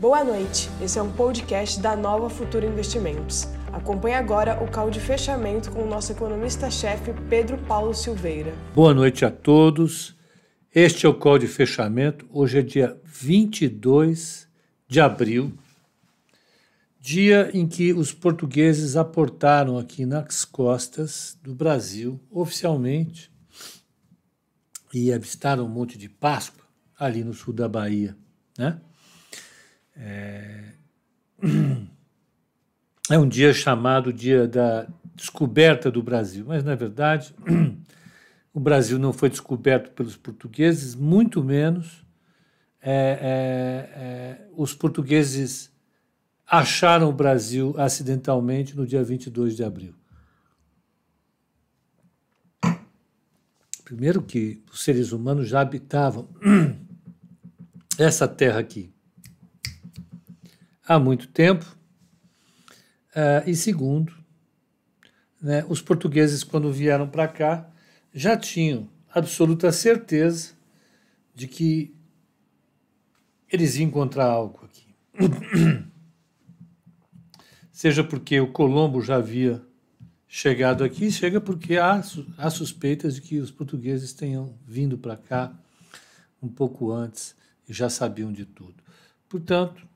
Boa noite, esse é um podcast da Nova Futura Investimentos. Acompanhe agora o call de fechamento com o nosso economista-chefe Pedro Paulo Silveira. Boa noite a todos. Este é o call de fechamento. Hoje é dia 22 de abril, dia em que os portugueses aportaram aqui nas costas do Brasil, oficialmente, e avistaram um monte de Páscoa ali no sul da Bahia, né? É... é um dia chamado Dia da Descoberta do Brasil, mas na verdade o Brasil não foi descoberto pelos portugueses, muito menos é, é, é, os portugueses acharam o Brasil acidentalmente no dia 22 de abril. Primeiro que os seres humanos já habitavam essa terra aqui há muito tempo. Uh, e segundo, né, os portugueses, quando vieram para cá, já tinham absoluta certeza de que eles iam encontrar algo aqui. Seja porque o Colombo já havia chegado aqui, chega porque há, há suspeitas de que os portugueses tenham vindo para cá um pouco antes e já sabiam de tudo. Portanto,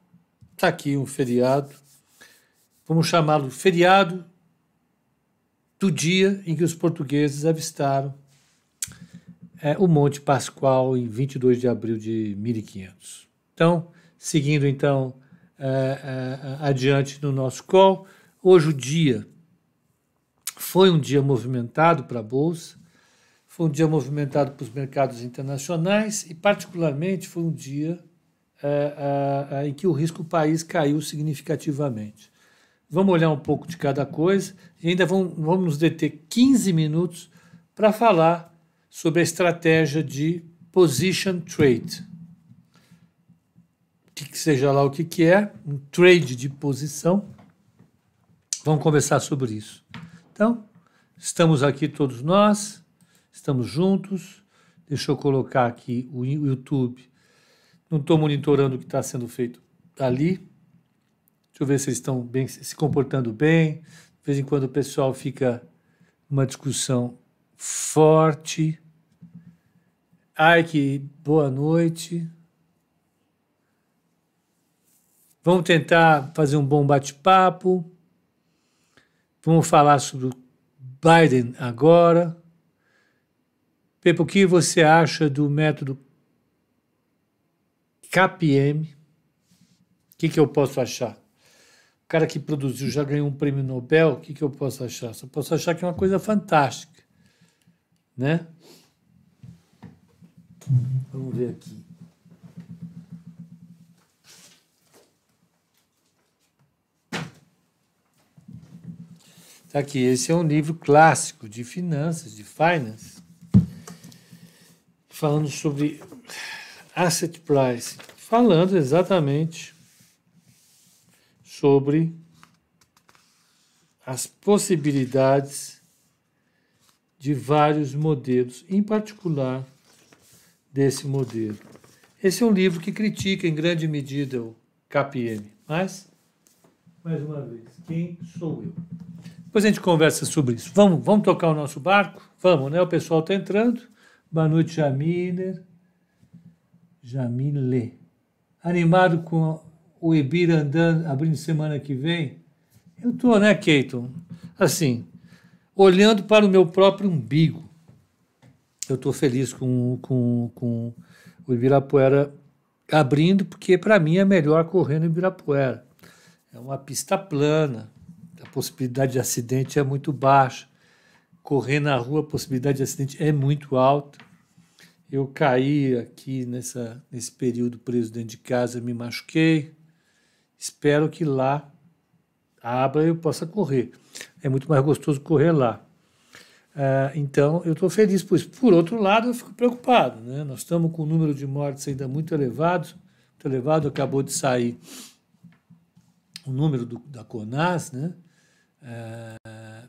Está aqui um feriado, vamos chamá-lo feriado do dia em que os portugueses avistaram é, o Monte Pascoal em 22 de abril de 1500. Então, seguindo então é, é, adiante no nosso call, hoje o dia foi um dia movimentado para a Bolsa, foi um dia movimentado para os mercados internacionais e, particularmente, foi um dia em que o risco país caiu significativamente. Vamos olhar um pouco de cada coisa e ainda vamos, vamos nos deter 15 minutos para falar sobre a estratégia de position trade. Que seja lá o que, que é, um trade de posição. Vamos conversar sobre isso. Então, estamos aqui todos nós, estamos juntos. Deixa eu colocar aqui o YouTube não estou monitorando o que está sendo feito ali. Deixa eu ver se eles estão bem, se comportando bem. De vez em quando o pessoal fica uma discussão forte. Ai, que boa noite. Vamos tentar fazer um bom bate-papo. Vamos falar sobre o Biden agora. Pepe, o que você acha do método KPM, o que, que eu posso achar? O cara que produziu já ganhou um prêmio Nobel, o que, que eu posso achar? Só posso achar que é uma coisa fantástica, né? Vamos ver aqui. Tá aqui, esse é um livro clássico de finanças, de finance, falando sobre asset price, falando exatamente sobre as possibilidades de vários modelos, em particular desse modelo. Esse é um livro que critica em grande medida o KPM, mas, mais uma vez, quem sou eu? Depois a gente conversa sobre isso. Vamos, vamos tocar o nosso barco? Vamos, né? O pessoal está entrando. Boa noite, Jaminer. Jamile. Animado com o Ibira andando, abrindo semana que vem? Eu estou, né, Keiton? Assim, olhando para o meu próprio umbigo. Eu estou feliz com, com, com o Ibirapuera abrindo, porque para mim é melhor correr no Ibirapuera. É uma pista plana, a possibilidade de acidente é muito baixa. Correr na rua, a possibilidade de acidente é muito alta. Eu caí aqui nessa, nesse período preso dentro de casa, me machuquei. Espero que lá abra e eu possa correr. É muito mais gostoso correr lá. Uh, então, eu estou feliz por isso. Por outro lado, eu fico preocupado. Né? Nós estamos com o número de mortes ainda muito elevado. Muito elevado, acabou de sair o número do, da CONAS, né? Uh,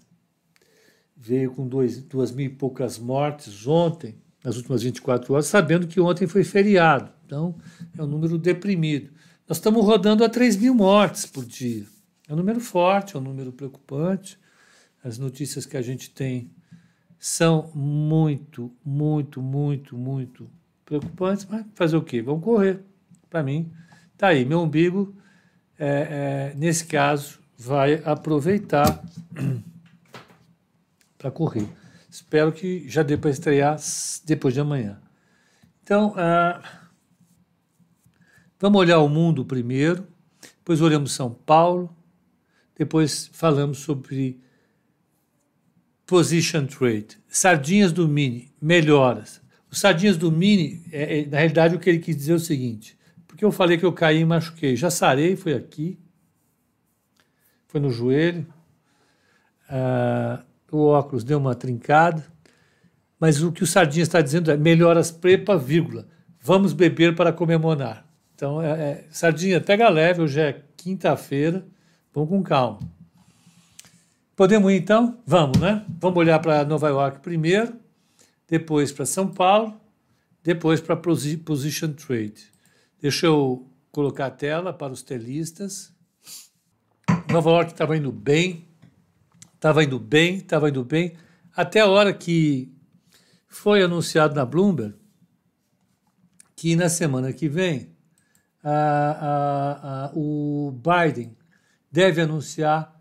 veio com dois, duas mil e poucas mortes ontem nas últimas 24 horas, sabendo que ontem foi feriado. Então, é um número deprimido. nós estamos rodando a 3 mil mortes por dia. É um número forte, é um número preocupante. As notícias que a gente tem são muito, muito, muito, muito preocupantes, mas fazer o quê? Vamos correr. Para mim, tá aí. Meu umbigo, é, é, nesse caso, vai aproveitar para correr. Espero que já dê para estrear depois de amanhã. Então, ah, vamos olhar o mundo primeiro, depois olhamos São Paulo, depois falamos sobre position trade. Sardinhas do Mini, melhoras. Os sardinhas do Mini, é, é, na realidade, o que ele quis dizer é o seguinte: porque eu falei que eu caí e machuquei. Já sarei, foi aqui, foi no joelho. Ah, o óculos deu uma trincada, mas o que o Sardinha está dizendo é melhoras prepa, vírgula. Vamos beber para comemorar. Então, é, é, Sardinha, pega leve, hoje é quinta-feira, vamos com calma. Podemos ir então? Vamos, né? Vamos olhar para Nova York primeiro, depois para São Paulo, depois para Position Trade. Deixa eu colocar a tela para os telistas. Nova York estava indo bem, estava indo bem, estava indo bem, até a hora que foi anunciado na Bloomberg que na semana que vem a, a, a, o Biden deve anunciar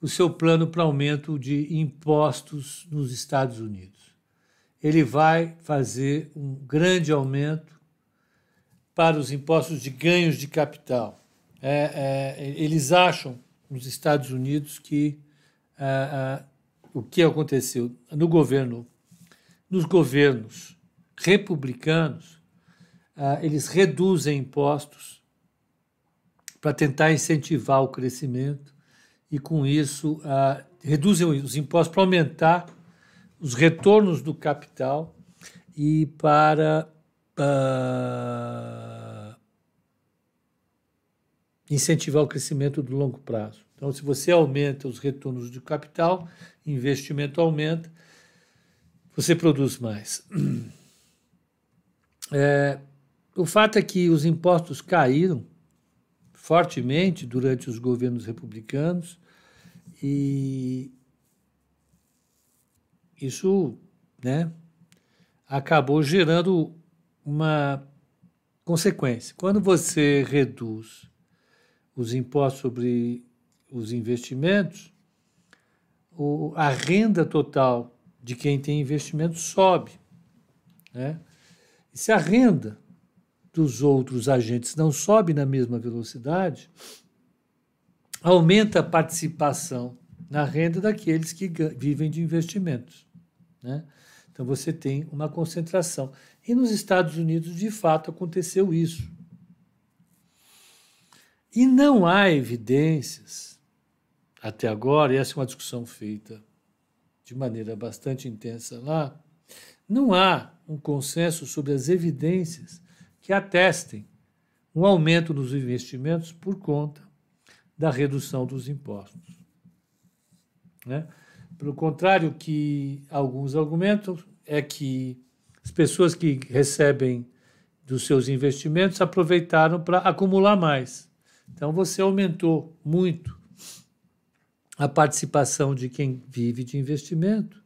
o seu plano para aumento de impostos nos Estados Unidos. Ele vai fazer um grande aumento para os impostos de ganhos de capital. É, é, eles acham nos Estados Unidos que ah, ah, o que aconteceu no governo, nos governos republicanos, ah, eles reduzem impostos para tentar incentivar o crescimento e, com isso, reduzem os impostos para aumentar os retornos do capital e para incentivar o crescimento do longo prazo. Então, se você aumenta os retornos de capital, investimento aumenta, você produz mais. É, o fato é que os impostos caíram fortemente durante os governos republicanos e isso né, acabou gerando uma consequência. Quando você reduz os impostos sobre os investimentos, o, a renda total de quem tem investimento sobe. Né? E se a renda dos outros agentes não sobe na mesma velocidade, aumenta a participação na renda daqueles que vivem de investimentos. Né? Então você tem uma concentração. E nos Estados Unidos, de fato, aconteceu isso. E não há evidências até agora, e essa é uma discussão feita de maneira bastante intensa lá, não há um consenso sobre as evidências que atestem um aumento nos investimentos por conta da redução dos impostos. Né? Pelo contrário, que alguns argumentam é que as pessoas que recebem dos seus investimentos aproveitaram para acumular mais. Então você aumentou muito a participação de quem vive de investimento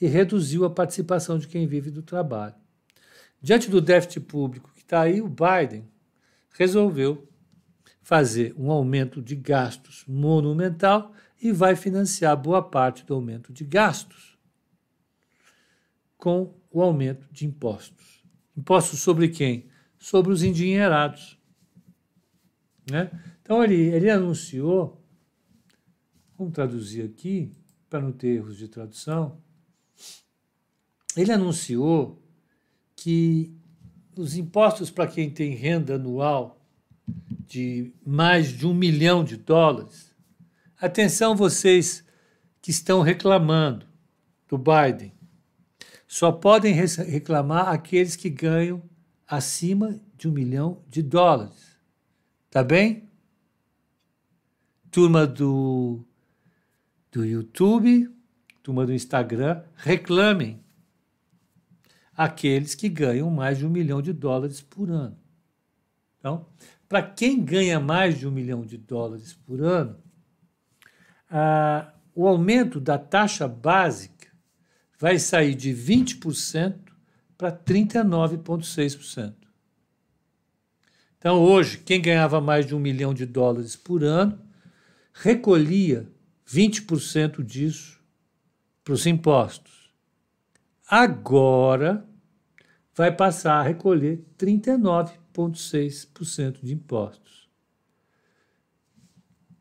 e reduziu a participação de quem vive do trabalho. Diante do déficit público que está aí, o Biden resolveu fazer um aumento de gastos monumental e vai financiar boa parte do aumento de gastos com o aumento de impostos. Impostos sobre quem? Sobre os endinheirados. Né? Então, ele, ele anunciou Vamos traduzir aqui, para não ter erros de tradução. Ele anunciou que os impostos para quem tem renda anual de mais de um milhão de dólares. Atenção, vocês que estão reclamando do Biden. Só podem reclamar aqueles que ganham acima de um milhão de dólares. Tá bem? Turma do do YouTube, turma do Instagram, reclamem aqueles que ganham mais de um milhão de dólares por ano. Então, para quem ganha mais de um milhão de dólares por ano, o aumento da taxa básica vai sair de 20% para 39,6%. Então, hoje, quem ganhava mais de um milhão de dólares por ano recolhia 20% disso para os impostos. Agora, vai passar a recolher 39,6% de impostos.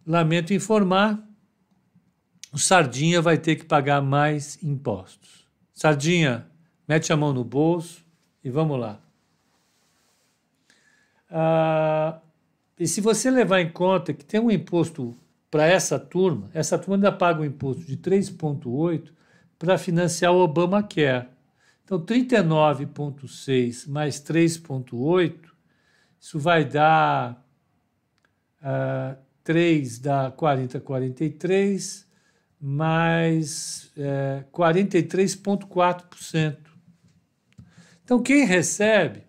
Lamento informar, o Sardinha vai ter que pagar mais impostos. Sardinha, mete a mão no bolso e vamos lá. Ah, e se você levar em conta que tem um imposto para essa turma, essa turma ainda paga um imposto de 3,8 para financiar o Obamacare. Então, 39,6 mais 3,8, isso vai dar uh, 3 dá 40, 43, mais é, 43,4%. Então, quem recebe,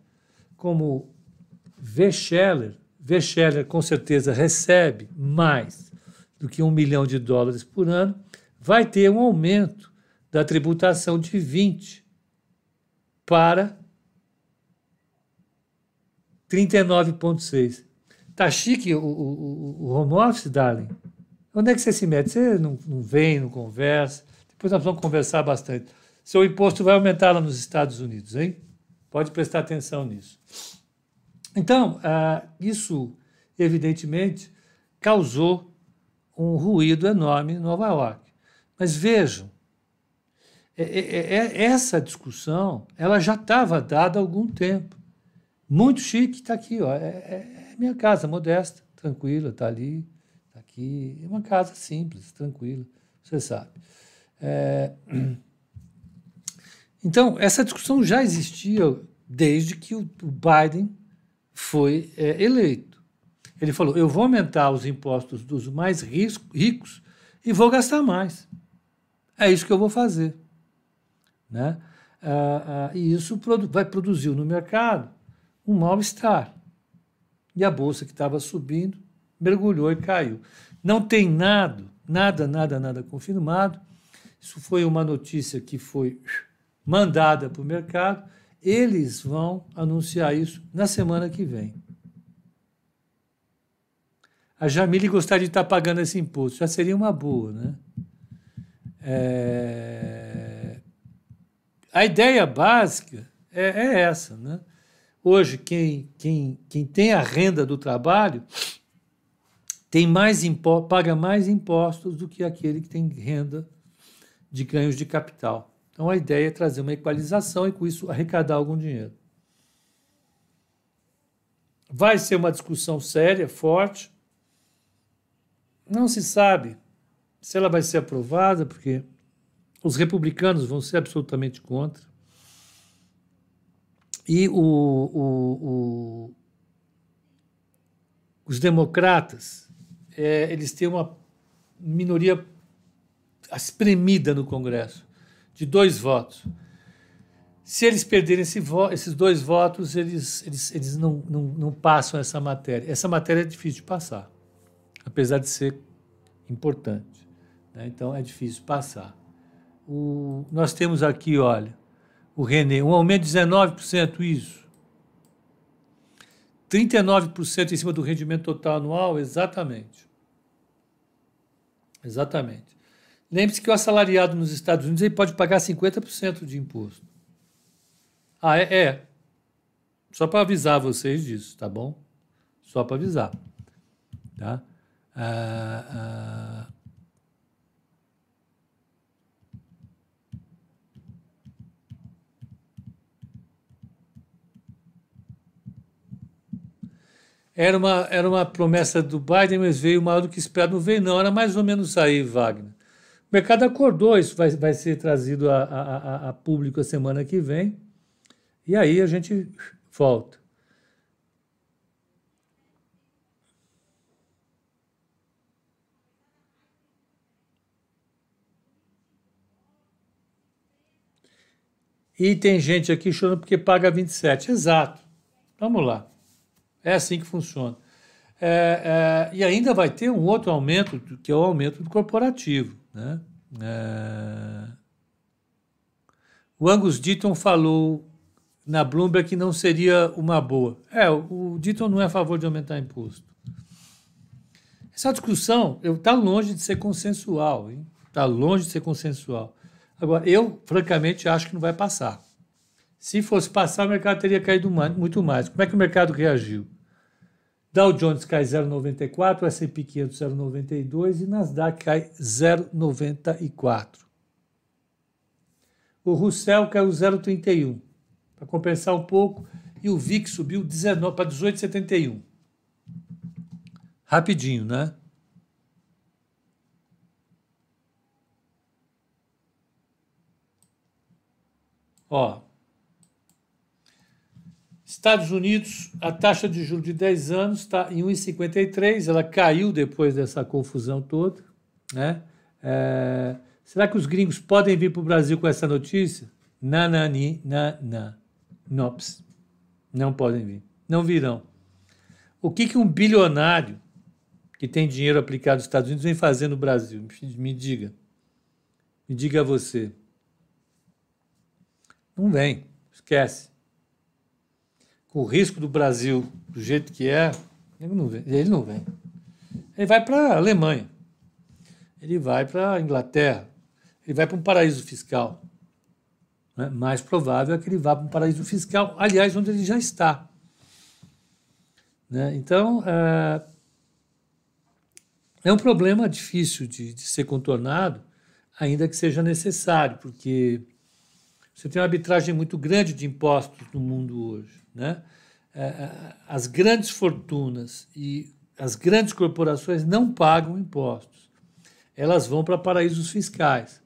como Vecheller, Vecheller com certeza recebe mais do que um milhão de dólares por ano, vai ter um aumento da tributação de 20 para 39,6. Tá chique o, o, o home office, darling? Onde é que você se mete? Você não, não vem, não conversa. Depois nós vamos conversar bastante. Seu imposto vai aumentar lá nos Estados Unidos, hein? Pode prestar atenção nisso. Então, ah, isso, evidentemente, causou um ruído enorme em Nova York. Mas vejam, é, é, é, essa discussão ela já estava dada há algum tempo. Muito chique, está aqui, ó, é, é minha casa modesta, tranquila, está ali aqui. É uma casa simples, tranquila, você sabe. É... Então, essa discussão já existia desde que o Biden foi é, eleito. Ele falou: eu vou aumentar os impostos dos mais ricos e vou gastar mais. É isso que eu vou fazer. Né? Ah, ah, e isso produ vai produzir no mercado um mal-estar. E a bolsa que estava subindo mergulhou e caiu. Não tem nada, nada, nada, nada confirmado. Isso foi uma notícia que foi mandada para o mercado. Eles vão anunciar isso na semana que vem. A Jamile gostaria de estar pagando esse imposto. Já seria uma boa, né? É... A ideia básica é, é essa, né? Hoje, quem, quem, quem tem a renda do trabalho tem mais paga mais impostos do que aquele que tem renda de ganhos de capital. Então a ideia é trazer uma equalização e com isso arrecadar algum dinheiro. Vai ser uma discussão séria, forte. Não se sabe se ela vai ser aprovada, porque os republicanos vão ser absolutamente contra. E o, o, o, os democratas é, eles têm uma minoria espremida no Congresso, de dois votos. Se eles perderem esse vo esses dois votos, eles, eles, eles não, não, não passam essa matéria. Essa matéria é difícil de passar, apesar de ser importante. Né? Então, é difícil passar. O, nós temos aqui, olha, o René, um aumento de 19%, isso. 39% em cima do rendimento total anual, exatamente. Exatamente. Lembre-se que o assalariado nos Estados Unidos ele pode pagar 50% de imposto. Ah, é? é. Só para avisar vocês disso, tá bom? Só para avisar. Tá? Ah, ah, Era uma, era uma promessa do Biden, mas veio maior do que esperado. Não veio, não. Era mais ou menos aí, Wagner. O mercado acordou, isso vai, vai ser trazido a, a, a público a semana que vem. E aí a gente volta. E tem gente aqui chorando porque paga 27. Exato. Vamos lá. É assim que funciona. É, é, e ainda vai ter um outro aumento, que é o aumento do corporativo. Né? É... O Angus Deaton falou na Bloomberg que não seria uma boa. É, o Deaton não é a favor de aumentar imposto. Essa discussão está longe de ser consensual. Está longe de ser consensual. Agora, eu, francamente, acho que não vai passar. Se fosse passar, o mercado teria caído muito mais. Como é que o mercado reagiu? Dow Jones cai 0,94, S&P 500 0,92 e Nasdaq cai 0,94. O Russell caiu 0,31, para compensar um pouco, e o VIX subiu 19 para 18,71. Rapidinho, né? Ó, Estados Unidos, a taxa de juros de 10 anos está em 1,53, ela caiu depois dessa confusão toda. Né? É, será que os gringos podem vir para o Brasil com essa notícia? Nanani, na, na. Nops. Não podem vir. Não virão. O que, que um bilionário que tem dinheiro aplicado nos Estados Unidos vem fazer no Brasil? Me diga. Me diga você. Não vem. Esquece com o risco do Brasil do jeito que é, ele não vem. Ele, não vem. ele vai para a Alemanha, ele vai para a Inglaterra, ele vai para um paraíso fiscal. Né? Mais provável é que ele vá para um paraíso fiscal, aliás, onde ele já está. Né? Então, é, é um problema difícil de, de ser contornado, ainda que seja necessário, porque você tem uma arbitragem muito grande de impostos no mundo hoje. Né? É, é, as grandes fortunas e as grandes corporações não pagam impostos. Elas vão para paraísos fiscais.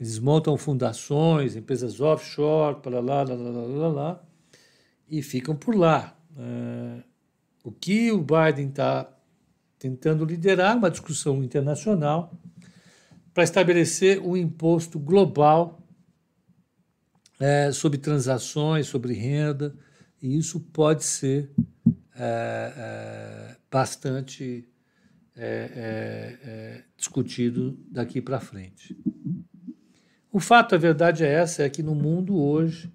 Eles montam fundações, empresas offshore, para lá, lá, lá, lá, lá, e ficam por lá. É, o que o Biden está tentando liderar uma discussão internacional para estabelecer um imposto global é, sobre transações, sobre renda, e isso pode ser é, é, bastante é, é, é, discutido daqui para frente. O fato, a verdade é essa, é que no mundo hoje,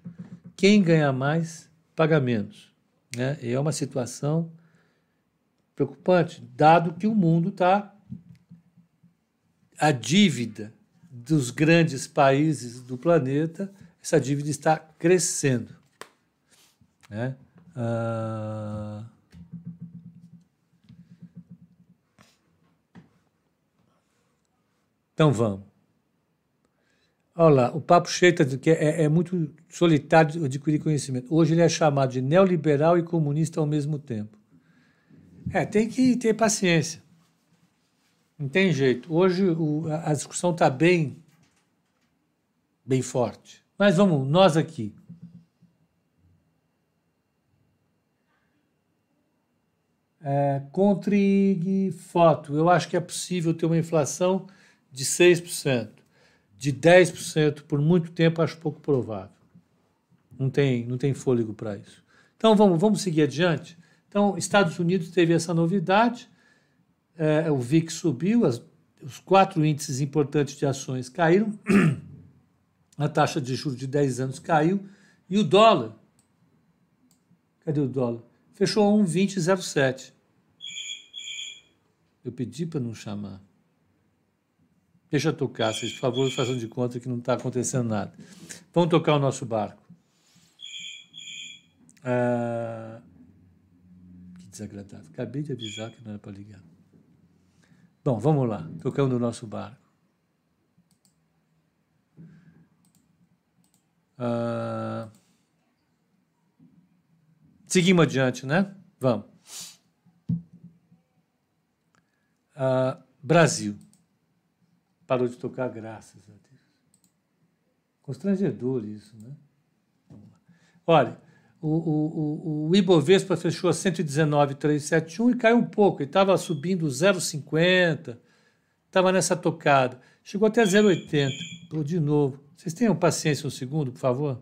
quem ganha mais paga menos. Né? E é uma situação preocupante, dado que o mundo está. A dívida dos grandes países do planeta, essa dívida está crescendo. Né? Ah... Então vamos. Olha lá, o papo cheio tá que é, é, muito solitário adquirir conhecimento. Hoje ele é chamado de neoliberal e comunista ao mesmo tempo. É, tem que ter paciência. Não tem jeito. Hoje o, a discussão está bem, bem forte. Mas vamos, nós aqui. É, Contrig foto. Eu acho que é possível ter uma inflação de 6%. De 10% por muito tempo, acho pouco provável. Não tem, não tem fôlego para isso. Então vamos, vamos seguir adiante. Então, Estados Unidos teve essa novidade, é, o VIX subiu, as, os quatro índices importantes de ações caíram, a taxa de juros de 10 anos caiu e o dólar. Cadê o dólar? Fechou a 1,2007. Eu pedi para não chamar. Deixa tocar, vocês, por favor, façam de conta que não está acontecendo nada. Vamos tocar o nosso barco. Ah, que desagradável. Acabei de avisar que não era para ligar. Bom, vamos lá. Tocando o nosso barco. Ah, Seguimos adiante, né? Vamos. Uh, Brasil. Parou de tocar, graças a Deus. Constrangedor isso, né? Olha, o, o, o, o Ibovespa fechou a 119,371 e caiu um pouco. Ele estava subindo 0,50, estava nessa tocada. Chegou até 0,80. De novo. Vocês tenham paciência um segundo, por favor?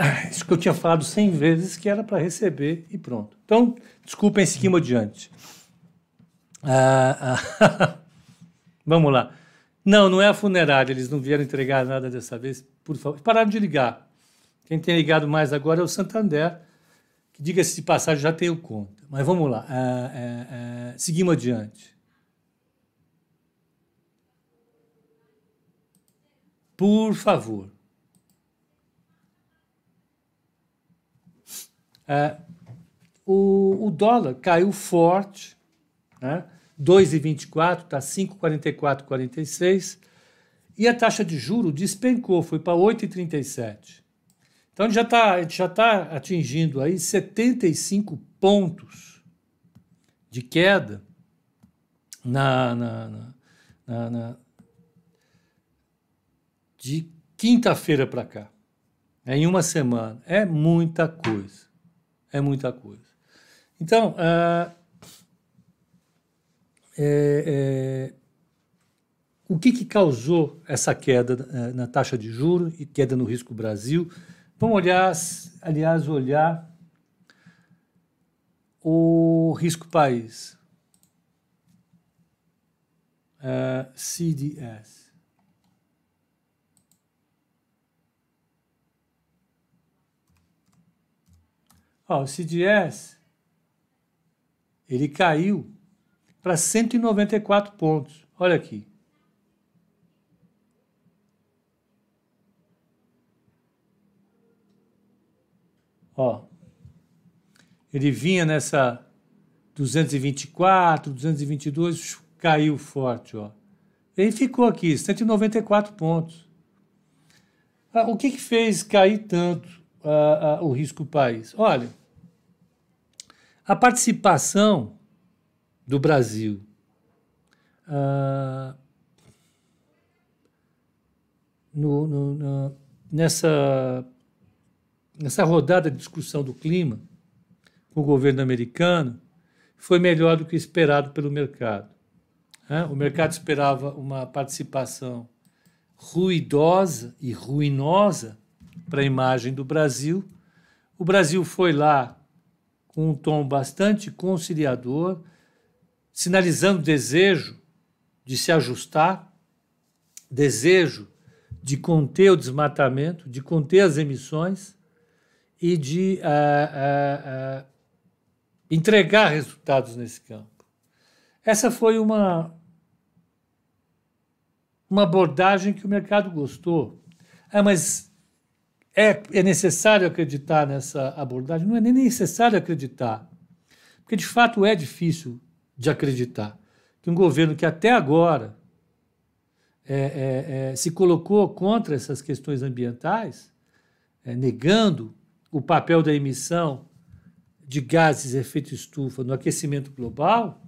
isso que eu tinha falado cem vezes que era para receber e pronto. Então, desculpem, seguimos adiante. Ah, ah, vamos lá. Não, não é a funerária, eles não vieram entregar nada dessa vez, por favor. Pararam de ligar. Quem tem ligado mais agora é o Santander, que, diga-se de passagem, já tenho conta. Mas vamos lá, ah, é, é, seguimos adiante. Por favor. É, o, o, dólar caiu forte, né? 2,24 está 5,44,46 e a taxa de juro despencou, foi para 8,37. Então já está já tá atingindo aí 75 pontos de queda na, na, na, na de quinta-feira para cá. É em uma semana. É muita coisa. É muita coisa. Então, uh, é, é, o que, que causou essa queda uh, na taxa de juros e queda no risco Brasil? Vamos olhar, aliás, olhar o risco país. Uh, CDS. Ó, o CDS ele caiu para 194 pontos. Olha aqui. Ó, ele vinha nessa 224, 222, caiu forte, ó. Ele ficou aqui, 194 pontos. Ah, o que, que fez cair tanto ah, ah, o risco país? Olha, a participação do Brasil uh, no, no, no, nessa, nessa rodada de discussão do clima com o governo americano foi melhor do que esperado pelo mercado. Né? O mercado esperava uma participação ruidosa e ruinosa para a imagem do Brasil. O Brasil foi lá com um tom bastante conciliador, sinalizando desejo de se ajustar, desejo de conter o desmatamento, de conter as emissões e de uh, uh, uh, entregar resultados nesse campo. Essa foi uma, uma abordagem que o mercado gostou. Ah, mas é, é necessário acreditar nessa abordagem? Não é nem necessário acreditar, porque de fato é difícil de acreditar que um governo que até agora é, é, é, se colocou contra essas questões ambientais, é, negando o papel da emissão de gases de efeito estufa no aquecimento global,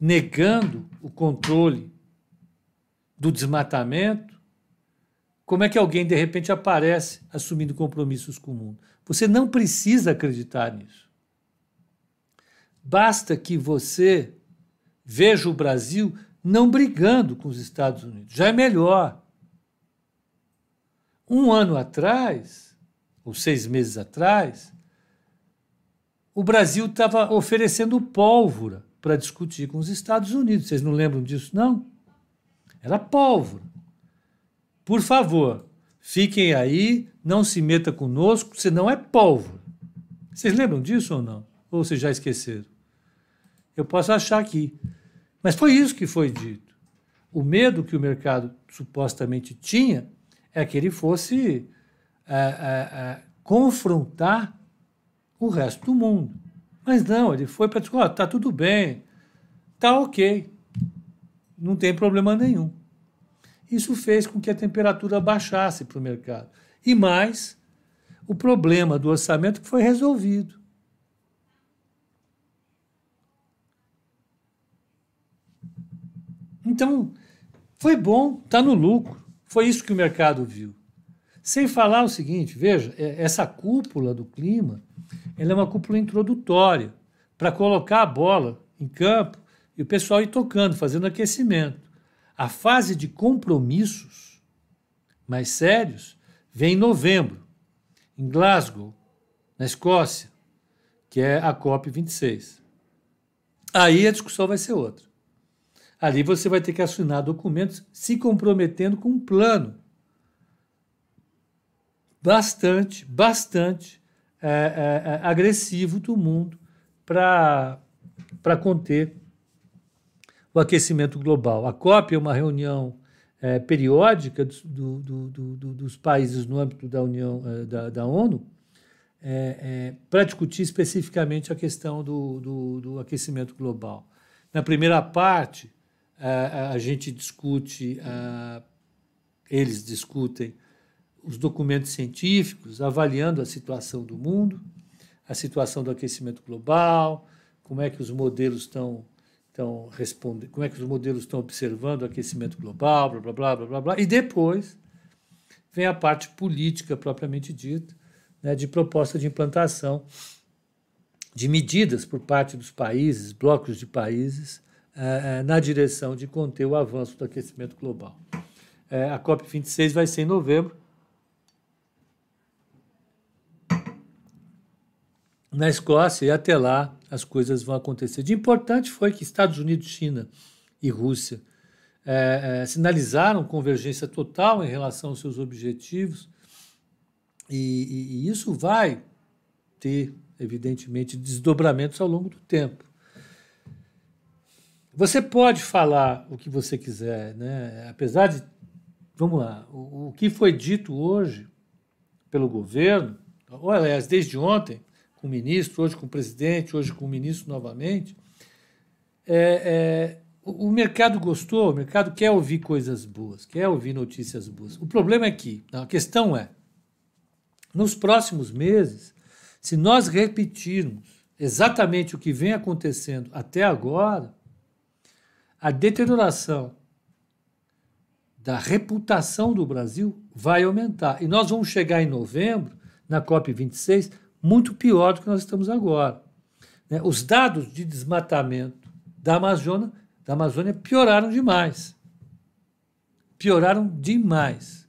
negando o controle do desmatamento, como é que alguém de repente aparece assumindo compromissos com o mundo? Você não precisa acreditar nisso. Basta que você veja o Brasil não brigando com os Estados Unidos. Já é melhor. Um ano atrás, ou seis meses atrás, o Brasil estava oferecendo pólvora para discutir com os Estados Unidos. Vocês não lembram disso, não? Era pólvora. Por favor, fiquem aí, não se meta conosco, senão é pólvora. Vocês lembram disso ou não? Ou vocês já esqueceram? Eu posso achar aqui. Mas foi isso que foi dito. O medo que o mercado supostamente tinha é que ele fosse é, é, é, confrontar o resto do mundo. Mas não, ele foi para dizer: oh, tá tudo bem, tá ok, não tem problema nenhum. Isso fez com que a temperatura baixasse para o mercado. E mais, o problema do orçamento foi resolvido. Então, foi bom, está no lucro. Foi isso que o mercado viu. Sem falar o seguinte, veja, é, essa cúpula do clima, ela é uma cúpula introdutória para colocar a bola em campo e o pessoal ir tocando, fazendo aquecimento. A fase de compromissos mais sérios vem em novembro. em Glasgow, na Escócia, que é a COP26. Aí a discussão vai ser outra. Ali você vai ter que assinar documentos se comprometendo com um plano bastante, bastante é, é, agressivo do mundo para conter o aquecimento global. A COP é uma reunião é, periódica do, do, do, dos países no âmbito da União é, da, da ONU é, para discutir especificamente a questão do, aquecimento global. Na primeira parte, a gente discute, eles discutem os documentos científicos avaliando a situação do mundo, a situação do aquecimento global, como é que os modelos estão estão respondendo, como é que os modelos estão observando o aquecimento global, blá blá blá blá blá, blá. e depois vem a parte política propriamente dita, né, de proposta de implantação de medidas por parte dos países, blocos de países, eh, na direção de conter o avanço do aquecimento global. Eh, a COP26 vai ser em novembro. Na Escócia, e até lá as coisas vão acontecer. De importante foi que Estados Unidos, China e Rússia eh, sinalizaram convergência total em relação aos seus objetivos e, e, e isso vai ter, evidentemente, desdobramentos ao longo do tempo. Você pode falar o que você quiser, né? apesar de. Vamos lá, o, o que foi dito hoje pelo governo, ou aliás, desde ontem, com o ministro, hoje com o presidente, hoje com o ministro novamente, é, é, o, o mercado gostou, o mercado quer ouvir coisas boas, quer ouvir notícias boas. O problema é que, a questão é, nos próximos meses, se nós repetirmos exatamente o que vem acontecendo até agora, a deterioração da reputação do Brasil vai aumentar. E nós vamos chegar em novembro, na COP26, muito pior do que nós estamos agora. Né? Os dados de desmatamento da Amazônia, da Amazônia pioraram demais. Pioraram demais.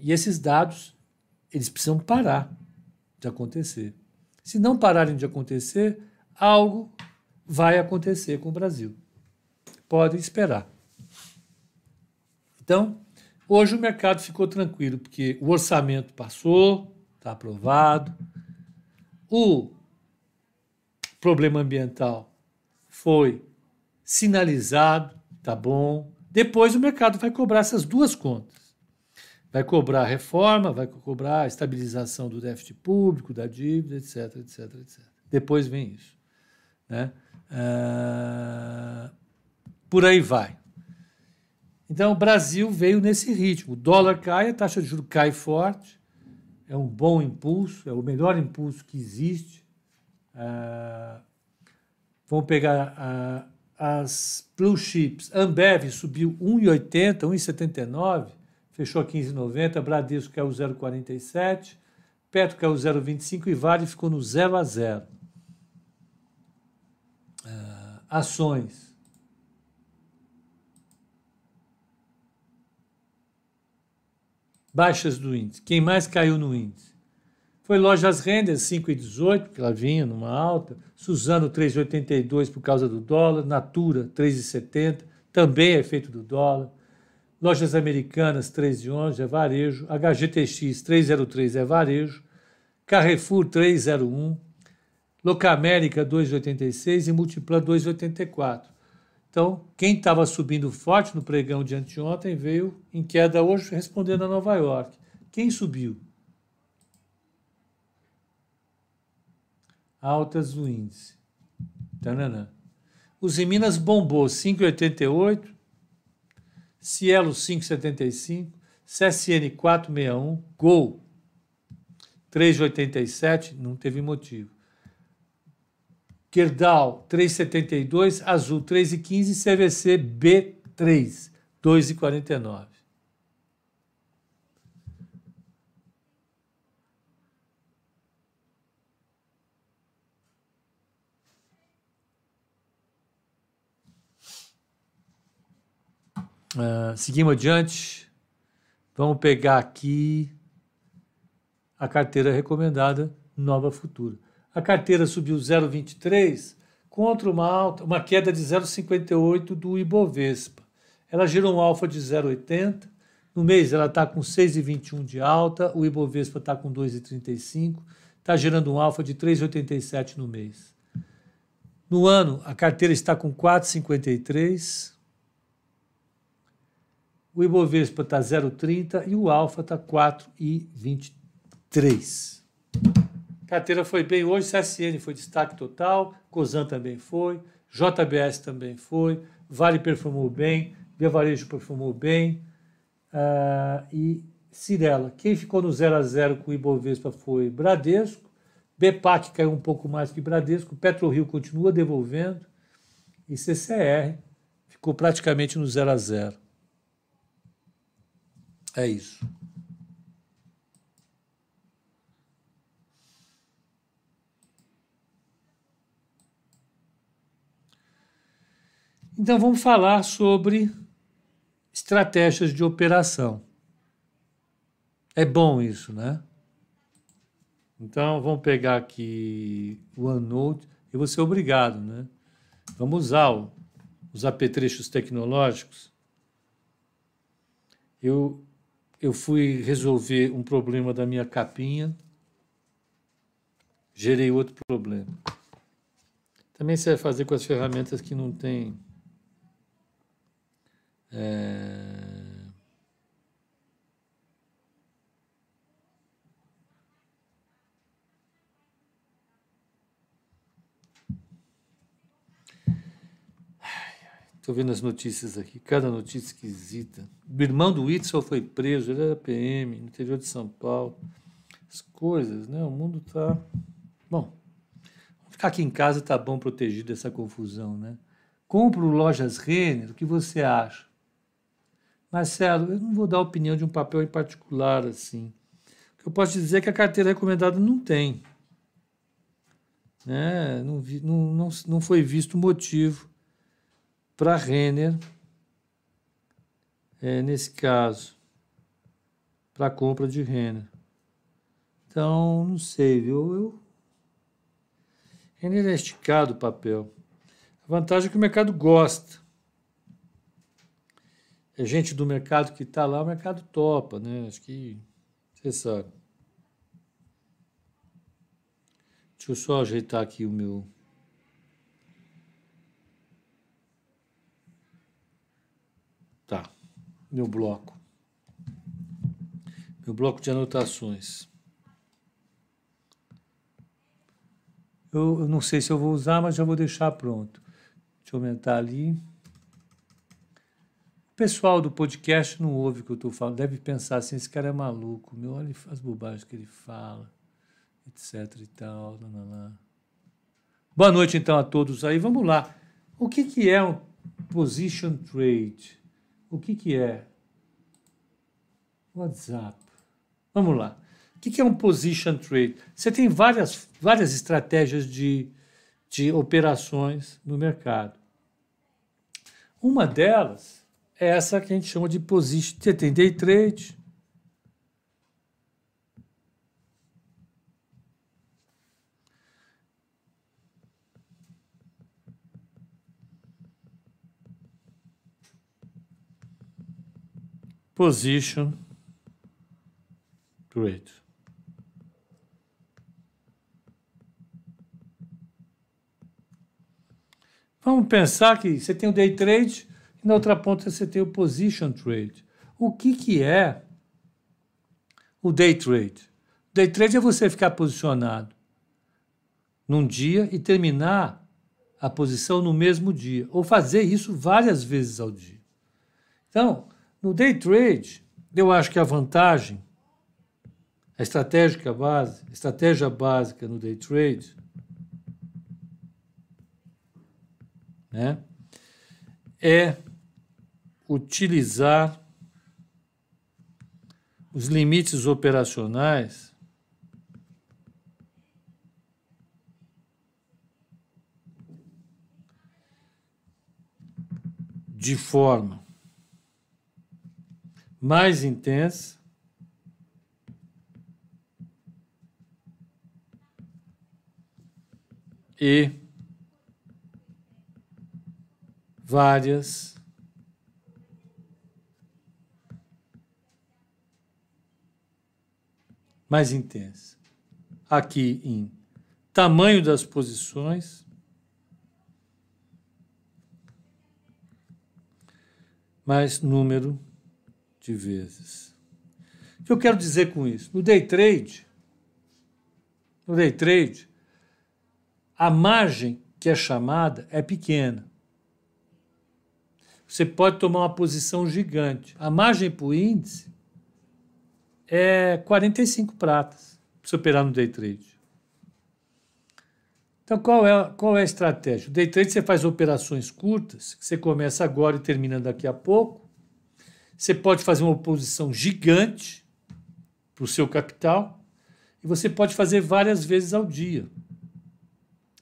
E esses dados, eles precisam parar de acontecer. Se não pararem de acontecer, algo vai acontecer com o Brasil. Podem esperar. Então, hoje o mercado ficou tranquilo, porque o orçamento passou, está aprovado, o problema ambiental foi sinalizado, tá bom. Depois o mercado vai cobrar essas duas contas. Vai cobrar reforma, vai cobrar a estabilização do déficit público, da dívida, etc, etc, etc. Depois vem isso. Né? Ah, por aí vai. Então, o Brasil veio nesse ritmo. O dólar cai, a taxa de juros cai forte. É um bom impulso, é o melhor impulso que existe. Ah, vamos pegar ah, as blue chips. Ambev subiu 1,80, 1,79 fechou a 15,90, Bradesco caiu 0,47, Petro caiu 0,25 e Vale ficou no 0 a 0. Uh, ações. Baixas do índice. Quem mais caiu no índice? Foi Lojas Render, 5,18, porque ela vinha numa alta. Suzano, 3,82 por causa do dólar. Natura, 3,70, também é efeito do dólar. Lojas Americanas 311 é varejo, HGTX 303 é varejo, Carrefour 301, Locamérica 286 e Multiplan 284. Então, quem estava subindo forte no pregão de anteontem veio em queda hoje, respondendo a Nova York. Quem subiu? Altas do índice. Tananã. Os em Minas bombou 5,88, Cielo 575, CSN 461, Gol 387, não teve motivo. Kerdal 372, Azul 315, CVC B3 2,49. Uh, seguimos adiante. Vamos pegar aqui a carteira recomendada Nova Futura. A carteira subiu 0,23 contra uma alta, uma queda de 0,58 do Ibovespa. Ela gerou um alfa de 0,80. No mês ela está com 6,21 de alta, o Ibovespa está com 2,35, está gerando um alfa de 3,87 no mês. No ano, a carteira está com 4,53. O Ibovespa está 0,30 e o Alfa está 4,23. Carteira foi bem hoje, CSN foi destaque total, Cosan também foi, JBS também foi, Vale performou bem, Via Varejo performou bem uh, e Cirela. Quem ficou no 0 a 0 com o Ibovespa foi Bradesco, BPAC caiu um pouco mais que Bradesco, PetroRio continua devolvendo e CCR ficou praticamente no 0 a 0. É isso. Então vamos falar sobre estratégias de operação. É bom isso, né? Então vamos pegar aqui o OneNote. Eu vou ser obrigado, né? Vamos usar os apetrechos tecnológicos. Eu, eu fui resolver um problema da minha capinha, gerei outro problema. Também você vai fazer com as ferramentas que não tem Estou vendo as notícias aqui, cada notícia esquisita. O irmão do Whitson foi preso, ele era PM, no interior de São Paulo. As coisas, né? O mundo está. Bom, ficar aqui em casa está bom protegido dessa confusão, né? Compro lojas Renner, o que você acha? Marcelo, eu não vou dar opinião de um papel em particular assim. O que eu posso dizer é que a carteira recomendada não tem. Né? Não, vi, não, não, não foi visto motivo para Renner, é, nesse caso, para compra de Renner. Então, não sei, viu? Eu... Renner é esticado o papel. A vantagem é que o mercado gosta é gente do mercado que está lá, o mercado topa, né? Acho que você sabe. Deixa eu só ajeitar aqui o meu. Tá, meu bloco. Meu bloco de anotações. Eu, eu não sei se eu vou usar, mas já vou deixar pronto. Deixa eu aumentar ali pessoal do podcast não ouve o que eu estou falando, deve pensar assim: esse cara é maluco, meu, olha as bobagens que ele fala, etc e tal. Lá. Boa noite então a todos aí. Vamos lá. O que, que é um position trade? O que, que é? WhatsApp. Vamos lá. O que, que é um position trade? Você tem várias, várias estratégias de, de operações no mercado. Uma delas é essa que a gente chama de position. Você tem day trade. Position trade. Vamos pensar que você tem o day trade e na outra ponta você tem o position trade. O que, que é o day trade? Day trade é você ficar posicionado num dia e terminar a posição no mesmo dia, ou fazer isso várias vezes ao dia. Então, no day trade, eu acho que a vantagem, a estratégica base, a estratégia básica no day trade, né, é utilizar os limites operacionais de forma mais intensa, e várias mais intensa. Aqui em tamanho das posições, mais número de vezes. O que eu quero dizer com isso? No day trade, no day trade, a margem que é chamada é pequena. Você pode tomar uma posição gigante. A margem para o índice é 45 pratas para você operar no day trade. Então, qual é, qual é a estratégia? O day trade você faz operações curtas, que você começa agora e termina daqui a pouco. Você pode fazer uma posição gigante para o seu capital e você pode fazer várias vezes ao dia.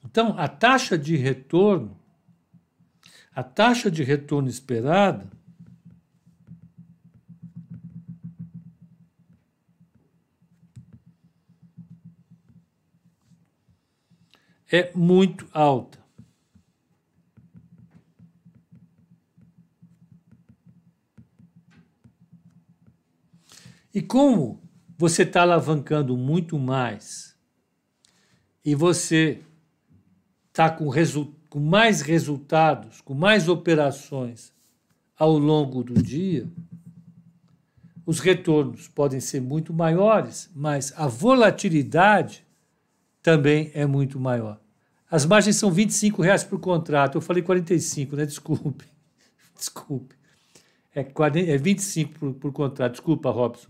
Então, a taxa de retorno, a taxa de retorno esperada, é muito alta. E como você está alavancando muito mais e você está com, com mais resultados, com mais operações ao longo do dia, os retornos podem ser muito maiores, mas a volatilidade também é muito maior. As margens são 25 reais por contrato. Eu falei 45, né? Desculpe. Desculpe. É, 40, é 25 por, por contrato. Desculpa, Robson.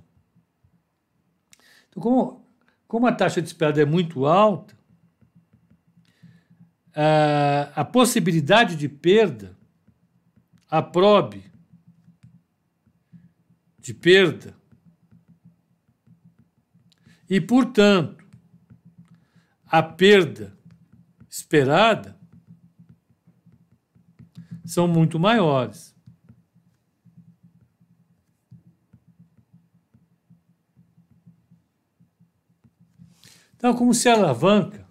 Então, como, como a taxa de esperada é muito alta, a, a possibilidade de perda, a probe de perda, e, portanto, a perda esperada são muito maiores. Então, como se alavanca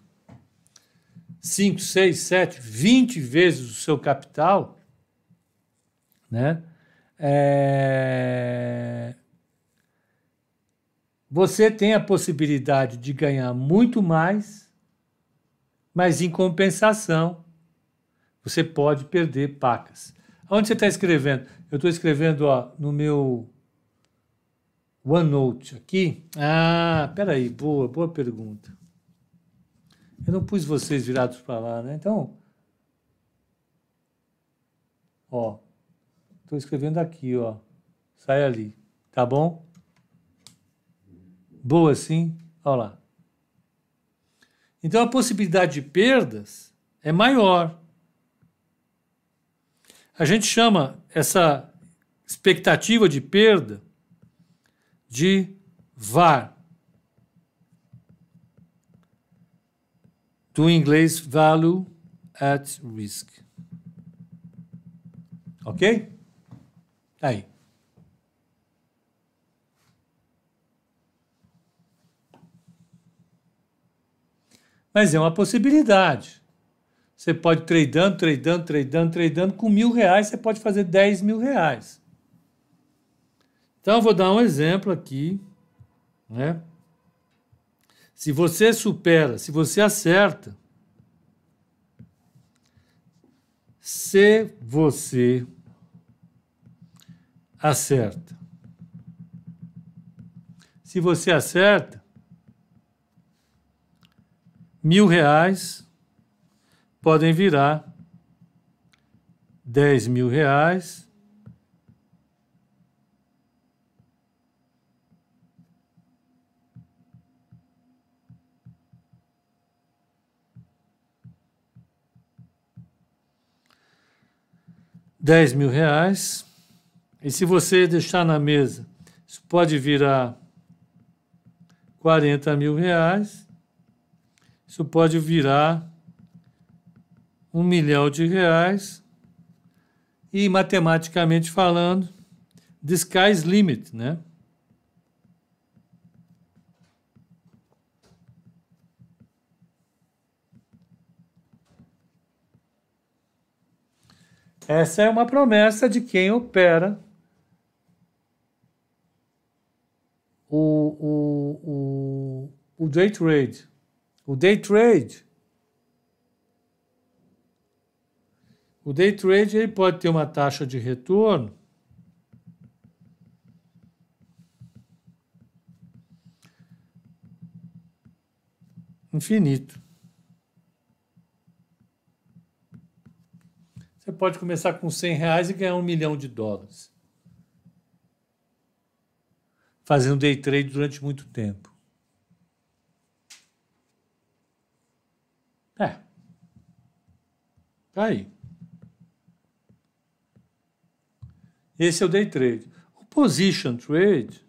5, 6, 7, 20 vezes o seu capital, né? É... Você tem a possibilidade de ganhar muito mais, mas em compensação, você pode perder pacas. Onde você está escrevendo? Eu estou escrevendo ó, no meu OneNote aqui. Ah, peraí, boa, boa pergunta. Eu não pus vocês virados para lá, né? Então, ó, estou escrevendo aqui, ó. Sai ali, tá bom? Boa sim, olha lá. Então a possibilidade de perdas é maior. A gente chama essa expectativa de perda de VAR. Do inglês Value at Risk. Ok? Aí. Mas é uma possibilidade. Você pode tradando, tradando, tradando, tradando, com mil reais você pode fazer 10 mil reais. Então, eu vou dar um exemplo aqui. Né? Se você supera, se você acerta, se você acerta. Se você acerta, mil reais podem virar dez mil reais. Dez mil reais. E se você deixar na mesa, isso pode virar quarenta mil reais isso pode virar um milhão de reais e, matematicamente falando, the sky's limit, né? Essa é uma promessa de quem opera o, o, o, o day trade. O day trade. O day trade ele pode ter uma taxa de retorno infinito. Você pode começar com 100 reais e ganhar um milhão de dólares. Fazendo day trade durante muito tempo. É. Tá aí. Esse é o day trade. O position trade.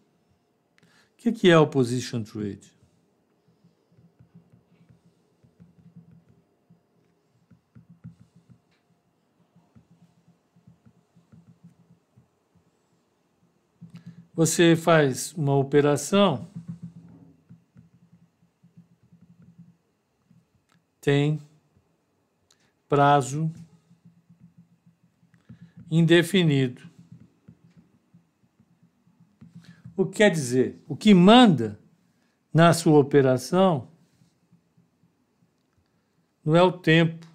O que, que é o position trade? Você faz uma operação, tem prazo indefinido. O que quer dizer? O que manda na sua operação não é o tempo,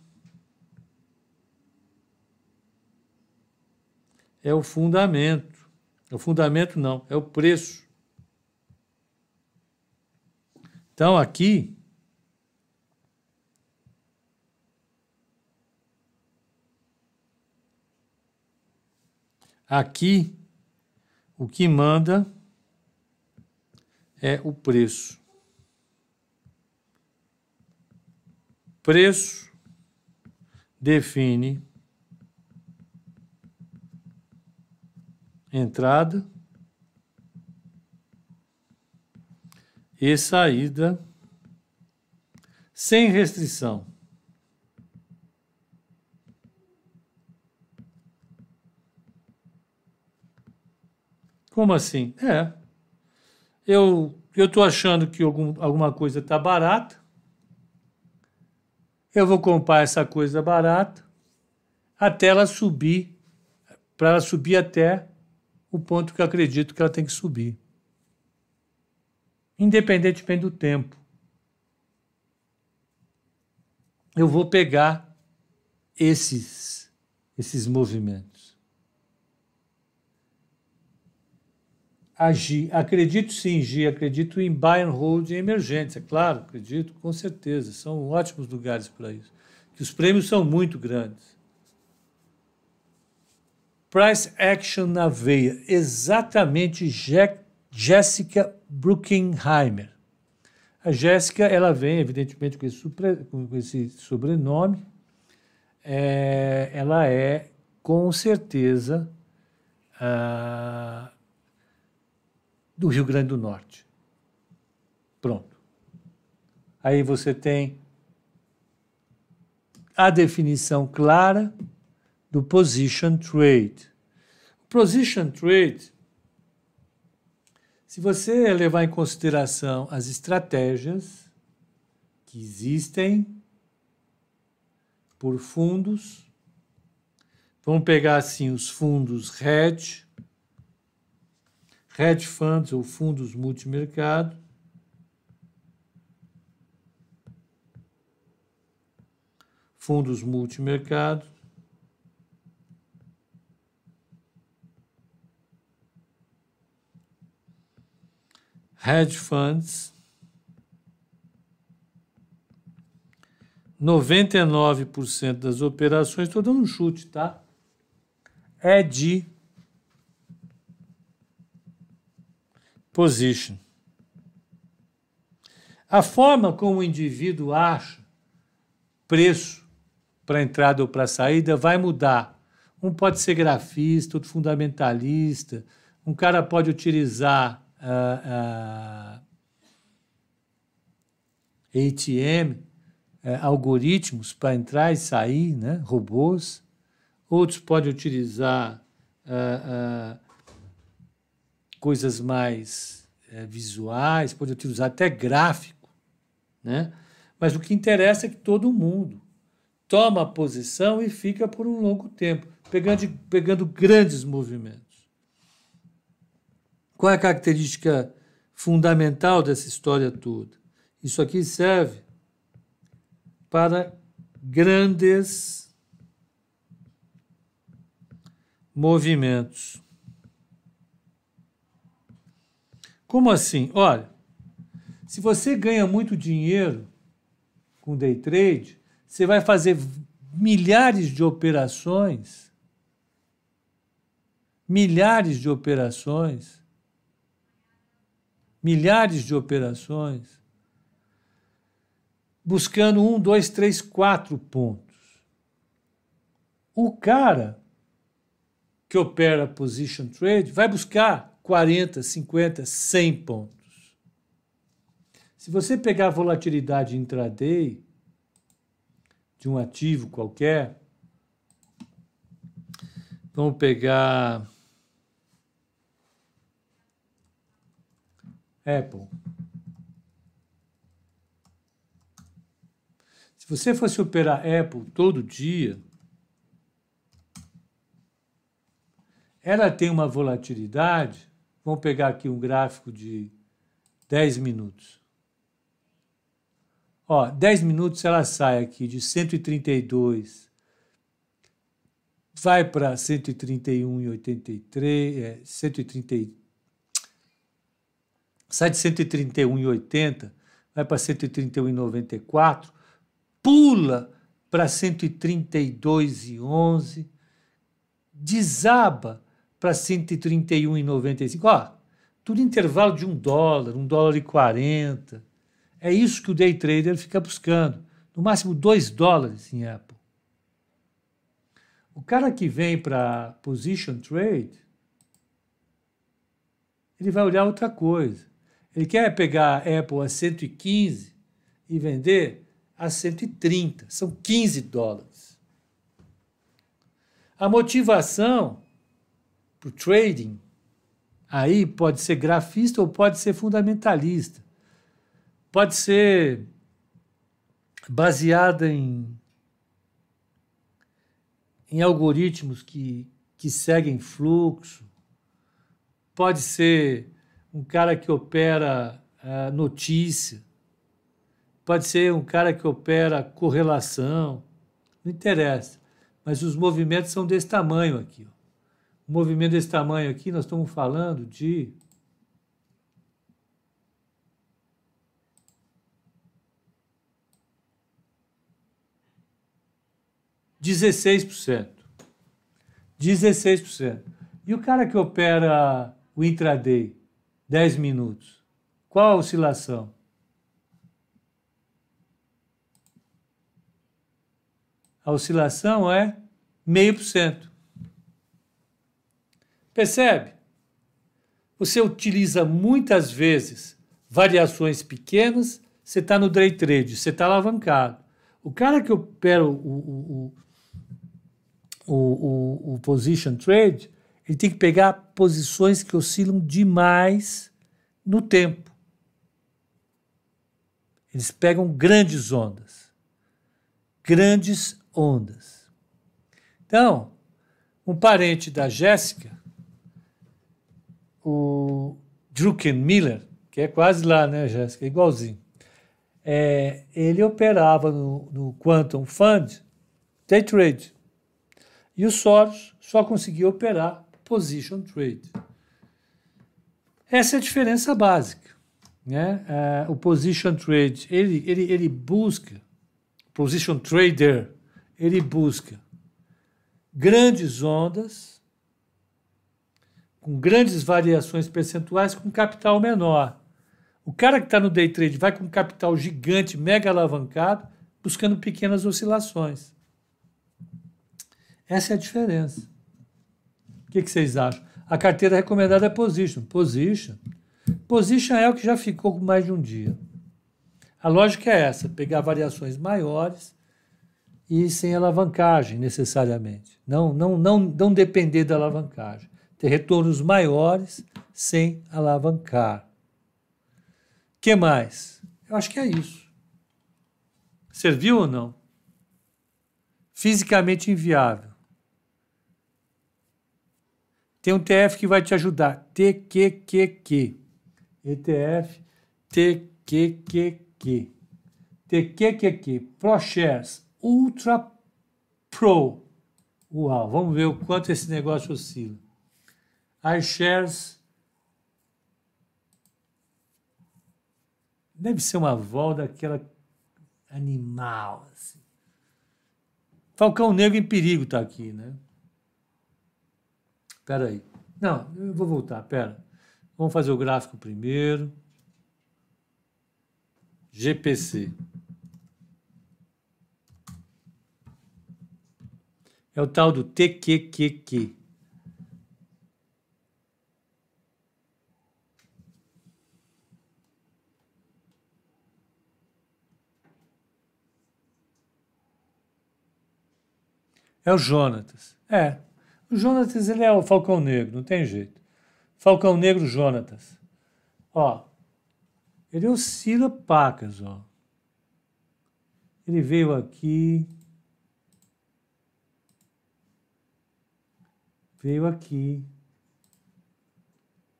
é o fundamento. O fundamento não, é o preço. Então aqui aqui o que manda é o preço. Preço define entrada e saída sem restrição. Como assim? É. Eu eu estou achando que algum, alguma coisa está barata. Eu vou comprar essa coisa barata até ela subir, para ela subir até o ponto que eu acredito que ela tem que subir. Independentemente do tempo. Eu vou pegar esses, esses movimentos. Agir, acredito sim, Gi, acredito em buy and hold em emergência, claro, acredito, com certeza, são ótimos lugares para isso. Que os prêmios são muito grandes. Price Action na veia, exatamente Jack, Jessica Bruckenheimer. A Jéssica, ela vem, evidentemente, com esse, com esse sobrenome. É, ela é, com certeza, do Rio Grande do Norte. Pronto. Aí você tem a definição clara do position trade. Position trade, se você levar em consideração as estratégias que existem por fundos, vamos pegar assim os fundos hedge, hedge funds ou fundos multimercado, fundos multimercado, hedge funds, 99% das operações, estou dando um chute, tá? É de position. A forma como o indivíduo acha preço para entrada ou para saída vai mudar. Um pode ser grafista, outro fundamentalista, um cara pode utilizar uh, uh, ATM, uh, algoritmos para entrar e sair, né? robôs. Outros podem utilizar coisas mais é, visuais, pode utilizar até gráfico, né? Mas o que interessa é que todo mundo toma a posição e fica por um longo tempo, pegando, pegando grandes movimentos. Qual é a característica fundamental dessa história toda? Isso aqui serve para grandes movimentos. Como assim? Olha, se você ganha muito dinheiro com day trade, você vai fazer milhares de operações, milhares de operações, milhares de operações, buscando um, dois, três, quatro pontos. O cara que opera position trade vai buscar 40, 50, 100 pontos. Se você pegar a volatilidade intraday de um ativo qualquer, vamos pegar Apple. Se você fosse operar Apple todo dia, ela tem uma volatilidade. Vamos pegar aqui um gráfico de 10 minutos. Ó, 10 minutos ela sai aqui de 132, vai para 131,83, é, 130, sai de 131,80, vai para 131,94, pula para 132,11, desaba para 131,95. Ó, tudo intervalo de um dólar, um dólar e 40. É isso que o day trader fica buscando. No máximo dois dólares em Apple. O cara que vem para position trade, ele vai olhar outra coisa. Ele quer pegar a Apple a 115 e vender a 130. São 15 dólares. A motivação para o trading aí pode ser grafista ou pode ser fundamentalista. Pode ser baseada em, em algoritmos que, que seguem fluxo. Pode ser um cara que opera uh, notícia pode ser um cara que opera correlação, não interessa. Mas os movimentos são desse tamanho aqui. Ó. Um movimento desse tamanho aqui, nós estamos falando de Dezesseis por cento. 16%. E o cara que opera o intraday, 10 minutos, qual a oscilação? a oscilação é meio por cento. Percebe? Você utiliza muitas vezes variações pequenas, você está no day trade, você está alavancado. O cara que opera o, o, o, o, o position trade, ele tem que pegar posições que oscilam demais no tempo. Eles pegam grandes ondas. Grandes ondas. Então, um parente da Jéssica, o Druckenmiller, que é quase lá, né, Jéssica? Igualzinho. É, ele operava no, no Quantum Fund day trade. E o Soros só conseguia operar position trade. Essa é a diferença básica. Né? É, o position trade, ele, ele, ele busca, position trader, ele busca grandes ondas, com grandes variações percentuais, com capital menor. O cara que está no day trade vai com capital gigante, mega alavancado, buscando pequenas oscilações. Essa é a diferença. O que, que vocês acham? A carteira recomendada é Position. Position. Position é o que já ficou com mais de um dia. A lógica é essa: pegar variações maiores e sem alavancagem necessariamente. Não, não, não, não depender da alavancagem. Ter retornos maiores sem alavancar. que mais? Eu acho que é isso. Serviu ou não? Fisicamente inviável. Tem um TF que vai te ajudar. TQQQ. ETF TQQQ. TQQQ. ProShares Ultra Pro. Uau, vamos ver o quanto esse negócio oscila. iShares deve ser uma volta daquela animal. Assim. Falcão Negro em perigo está aqui, né? Espera aí. Não, eu vou voltar, pera. Vamos fazer o gráfico primeiro. GPC. É o tal do TQQQ. É o Jonatas. É. O Jonatas ele é o Falcão Negro, não tem jeito. Falcão Negro Jonatas. Ó. Ele oscila pacas, ó. Ele veio aqui. Veio aqui.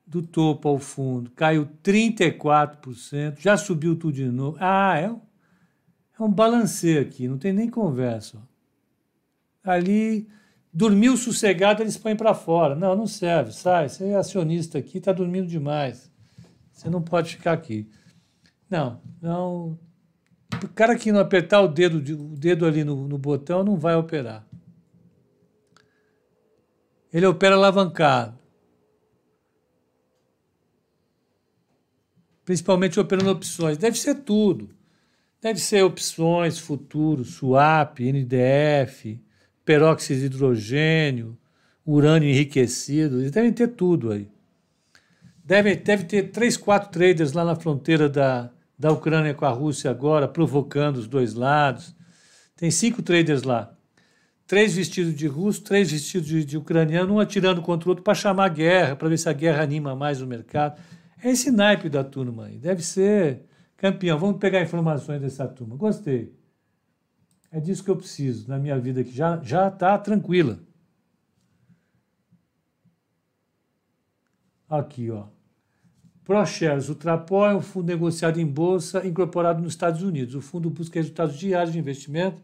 Do topo ao fundo. Caiu 34%. Já subiu tudo de novo. Ah, é um, é um balanceio aqui. Não tem nem conversa, ó ali dormiu sossegado, eles põem para fora. Não, não serve, sai, você é acionista aqui, está dormindo demais. Você não pode ficar aqui. Não, não. O cara que não apertar o dedo, o dedo ali no, no botão não vai operar. Ele opera alavancado. Principalmente operando opções. Deve ser tudo. Deve ser opções, futuro, swap, NDF, peróxido de hidrogênio, urânio enriquecido, eles devem ter tudo aí. Deve, deve ter três, quatro traders lá na fronteira da, da Ucrânia com a Rússia agora, provocando os dois lados. Tem cinco traders lá. Três vestidos de russo, três vestidos de, de ucraniano, um atirando contra o outro para chamar guerra, para ver se a guerra anima mais o mercado. É esse naipe da turma aí. Deve ser campeão. Vamos pegar informações dessa turma. Gostei. É disso que eu preciso na minha vida, que já já está tranquila. Aqui, ó. ProShares, o Trapó é um fundo negociado em bolsa incorporado nos Estados Unidos. O fundo busca resultados diários de investimento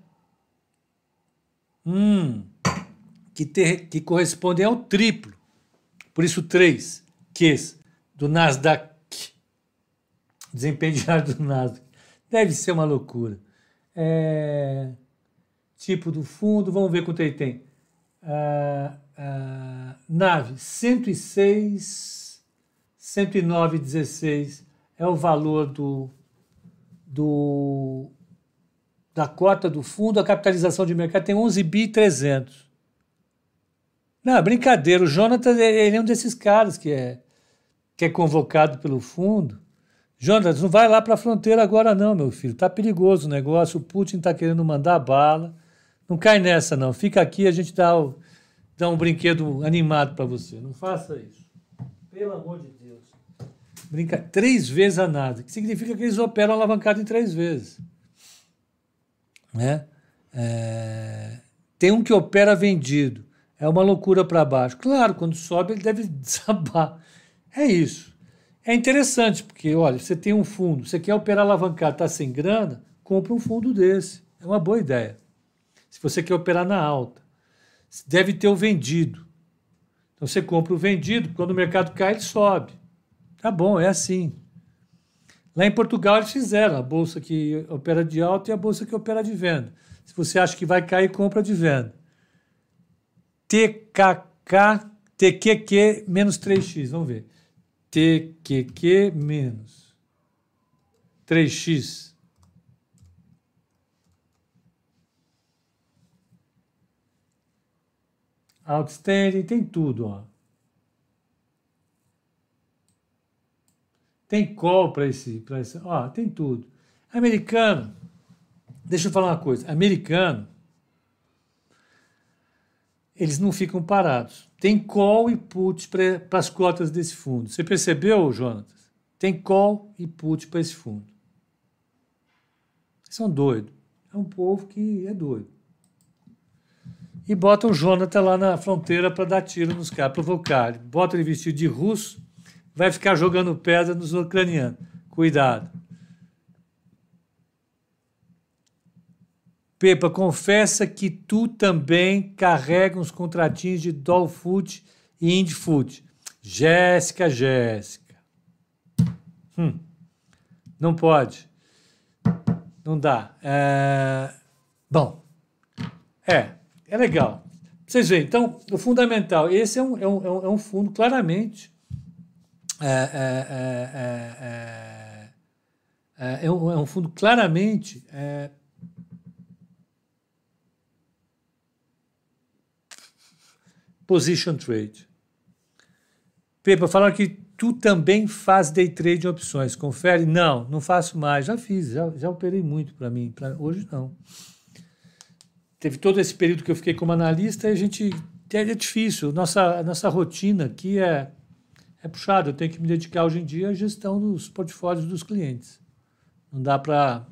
hum, que, ter, que correspondem ao triplo. Por isso, três Qs do Nasdaq. Desempenho diário do Nasdaq. Deve ser uma loucura. É, tipo do fundo, vamos ver quanto ele tem. Ah, ah, nave 106, 109, 16 é o valor do, do, da cota do fundo, a capitalização de mercado tem 11 bi 300. Não, brincadeira, o Jonathan ele é um desses caras que é, que é convocado pelo fundo Jonas, não vai lá para a fronteira agora não, meu filho. Tá perigoso o negócio, o Putin está querendo mandar bala. Não cai nessa não. Fica aqui, a gente dá, o, dá um brinquedo animado para você. Não faça isso. Pelo amor de Deus. Brinca três vezes a nada, que significa que eles operam alavancado em três vezes. Né? É... Tem um que opera vendido. É uma loucura para baixo. Claro, quando sobe ele deve desabar. É isso. É interessante, porque, olha, você tem um fundo, você quer operar alavancado, está sem grana, compra um fundo desse. É uma boa ideia. Se você quer operar na alta, deve ter o vendido. Então você compra o vendido, quando o mercado cai, ele sobe. Tá bom, é assim. Lá em Portugal eles fizeram a bolsa que opera de alta e a bolsa que opera de venda. Se você acha que vai cair, compra de venda. TKK, TQQ menos 3x, vamos ver. TQQ menos 3x Outstanding, tem tudo, ó. Tem call para esse, para esse, ó, tem tudo. Americano, deixa eu falar uma coisa, americano, eles não ficam parados. Tem call e put para as cotas desse fundo. Você percebeu, Jonatas? Tem call e put para esse fundo. São doidos. É um povo que é doido. E bota o Jonathan lá na fronteira para dar tiro nos caras, provocar. Bota ele vestido de russo, vai ficar jogando pedra nos ucranianos. Cuidado. Pepa, confessa que tu também carrega uns contratinhos de Doll Food e Indie Food. Jéssica, Jéssica. Hum, não pode. Não dá. É... Bom, é, é legal. Vocês veem, então, o fundamental, esse é um, é um, é um fundo claramente. É, é, é, é, um, é um fundo claramente position trade. Pepa, falaram que tu também faz day trade em opções. Confere? Não, não faço mais. Já fiz, já, já operei muito para mim. Pra, hoje não. Teve todo esse período que eu fiquei como analista e a gente. É difícil. Nossa, nossa rotina aqui é, é puxada. Eu tenho que me dedicar hoje em dia à gestão dos portfólios dos clientes. Não dá para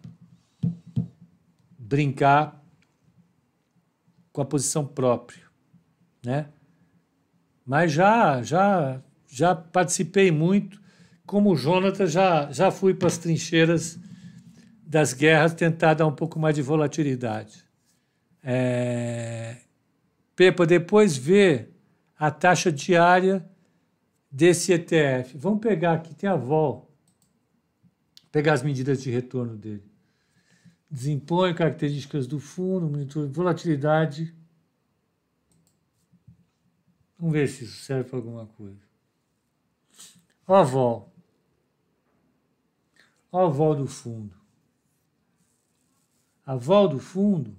brincar com a posição própria, né? Mas já já já participei muito. Como o Jonathan, já, já fui para as trincheiras das guerras tentar dar um pouco mais de volatilidade. É... Pepa, depois vê a taxa diária desse ETF. Vamos pegar aqui, tem a vol. Pegar as medidas de retorno dele. Desempenho, características do fundo, monitor, volatilidade Vamos ver se isso serve para alguma coisa. Ó avó. Ó avó do fundo. A avó do fundo,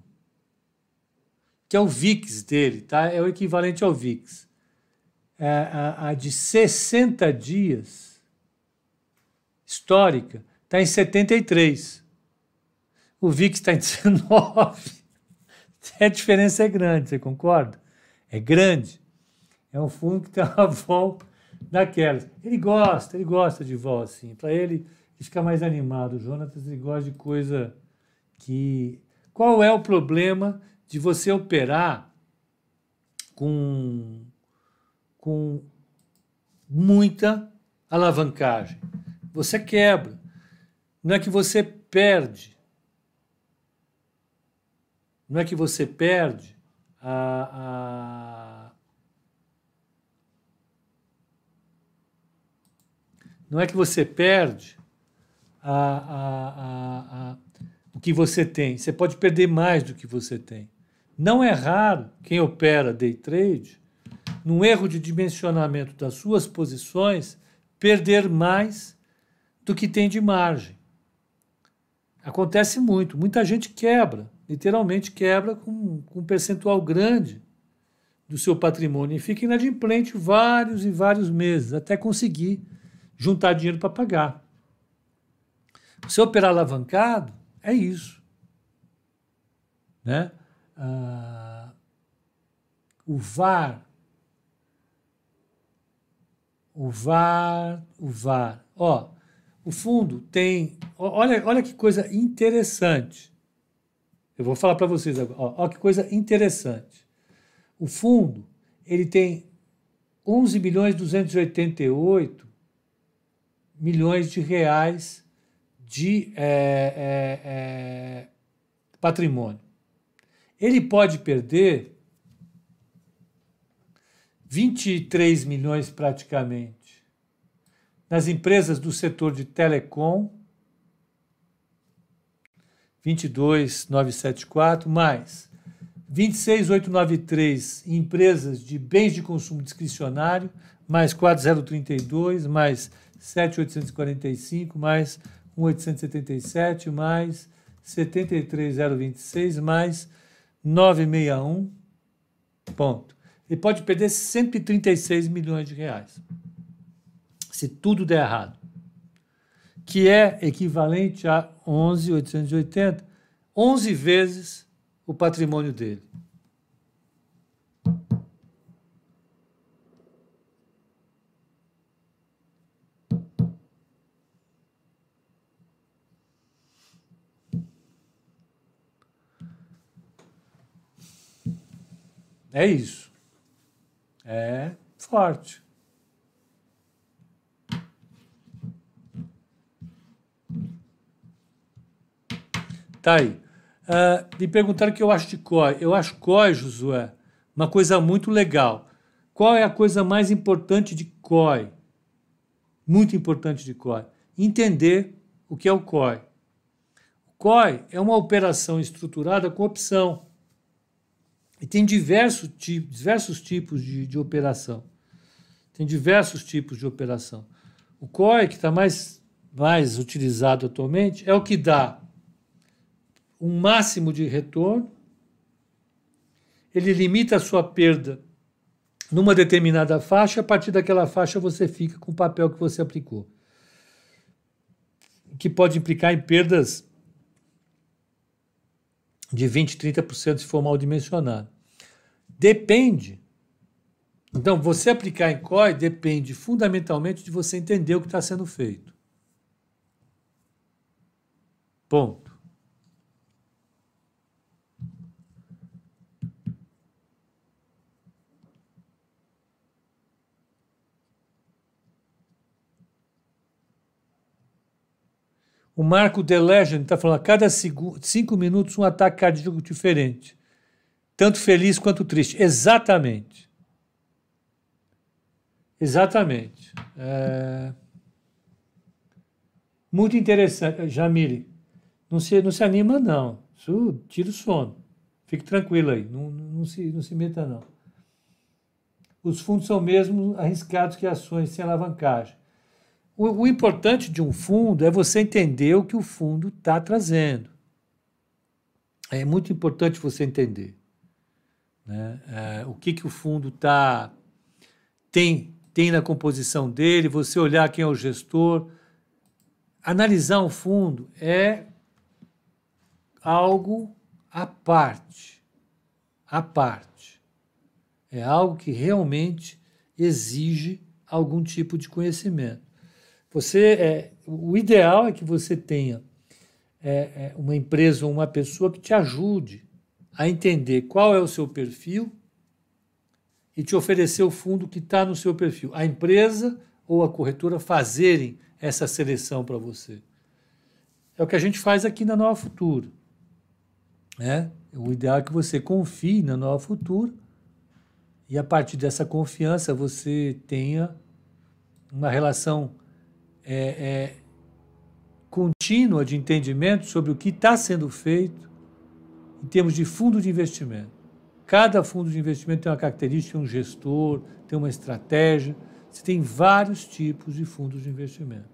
que é o VIX dele, tá? É o equivalente ao VIX. É a, a de 60 dias histórica está em 73. O VIX está em 19. A diferença é grande, você concorda? É grande. É um fundo que tem uma vol daquelas. Ele gosta, ele gosta de vol, assim. Para ele, ele fica mais animado. O Jonatas, ele gosta de coisa que... Qual é o problema de você operar com, com muita alavancagem? Você quebra. Não é que você perde. Não é que você perde a, a Não é que você perde a, a, a, o que você tem. Você pode perder mais do que você tem. Não é raro quem opera day trade, num erro de dimensionamento das suas posições, perder mais do que tem de margem. Acontece muito. Muita gente quebra, literalmente quebra com, com um percentual grande do seu patrimônio e fica inadimplente vários e vários meses até conseguir juntar dinheiro para pagar. Se operar alavancado, é isso. Né? Ah, o VAR, o VAR, o VAR. Ó, o fundo tem. Olha, olha que coisa interessante. Eu vou falar para vocês agora. Olha que coisa interessante. O fundo ele tem 11 milhões 288 milhões de reais de é, é, é, patrimônio. Ele pode perder 23 milhões praticamente nas empresas do setor de telecom, 22.974, mais 26.893 empresas de bens de consumo discricionário, mais 4.032, mais 7.845 mais 1.877 mais 73.026 mais 961 ponto. Ele pode perder 136 milhões de reais. Se tudo der errado. Que é equivalente a 11.880, 11 vezes o patrimônio dele. É isso. É forte. Tá aí. Uh, me perguntaram o que eu acho de COI. Eu acho COI, Josué, uma coisa muito legal. Qual é a coisa mais importante de COI? Muito importante de COI. Entender o que é o COI. O COI é uma operação estruturada com opção. E tem diversos, diversos tipos de, de operação. Tem diversos tipos de operação. O COI, que está mais, mais utilizado atualmente, é o que dá um máximo de retorno, ele limita a sua perda numa determinada faixa, a partir daquela faixa você fica com o papel que você aplicou. Que pode implicar em perdas de 20%, 30% se for mal dimensionado. Depende. Então, você aplicar em COI depende fundamentalmente de você entender o que está sendo feito. Ponto. O Marco The Legend está falando a cada cinco minutos um ataque cardíaco diferente. Tanto feliz quanto triste. Exatamente. Exatamente. É... Muito interessante. Jamile, não se, não se anima, não. Isso tira o sono. Fique tranquilo aí. Não, não, se, não se meta, não. Os fundos são mesmo arriscados que ações sem alavancagem. O, o importante de um fundo é você entender o que o fundo está trazendo. É muito importante você entender né? É, o que, que o fundo tá, tem, tem na composição dele, você olhar quem é o gestor. Analisar um fundo é algo à parte. À parte. É algo que realmente exige algum tipo de conhecimento. Você é, o ideal é que você tenha é, é, uma empresa ou uma pessoa que te ajude a entender qual é o seu perfil e te oferecer o fundo que está no seu perfil. A empresa ou a corretora fazerem essa seleção para você. É o que a gente faz aqui na Nova Futuro. Né? O ideal é que você confie na Nova Futuro e a partir dessa confiança você tenha uma relação é, é, contínua de entendimento sobre o que está sendo feito em termos de fundo de investimento. Cada fundo de investimento tem uma característica, um gestor, tem uma estratégia. Você tem vários tipos de fundos de investimento.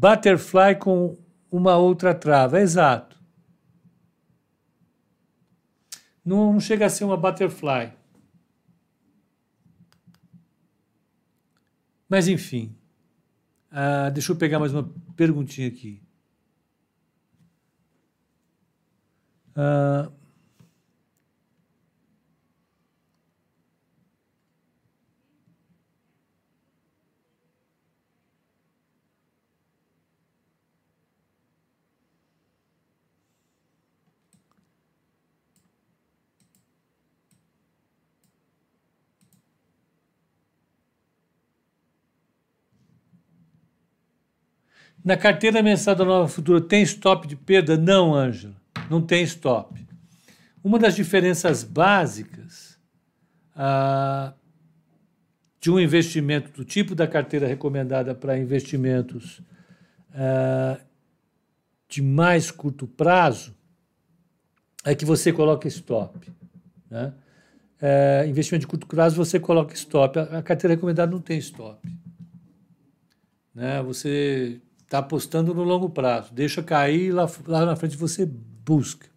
Butterfly com uma outra trava. Exato. Não, chega a ser uma butterfly. Mas enfim. Ah, deixa eu pegar mais uma perguntinha aqui. Ah, Na carteira mensal da Nova Futura tem stop de perda? Não, Ângela, não tem stop. Uma das diferenças básicas ah, de um investimento do tipo da carteira recomendada para investimentos ah, de mais curto prazo é que você coloca stop. Né? É, investimento de curto prazo você coloca stop. A, carteira recomendada não tem stop. Né? Você Está apostando no longo prazo. Deixa cair lá, lá na frente você busca.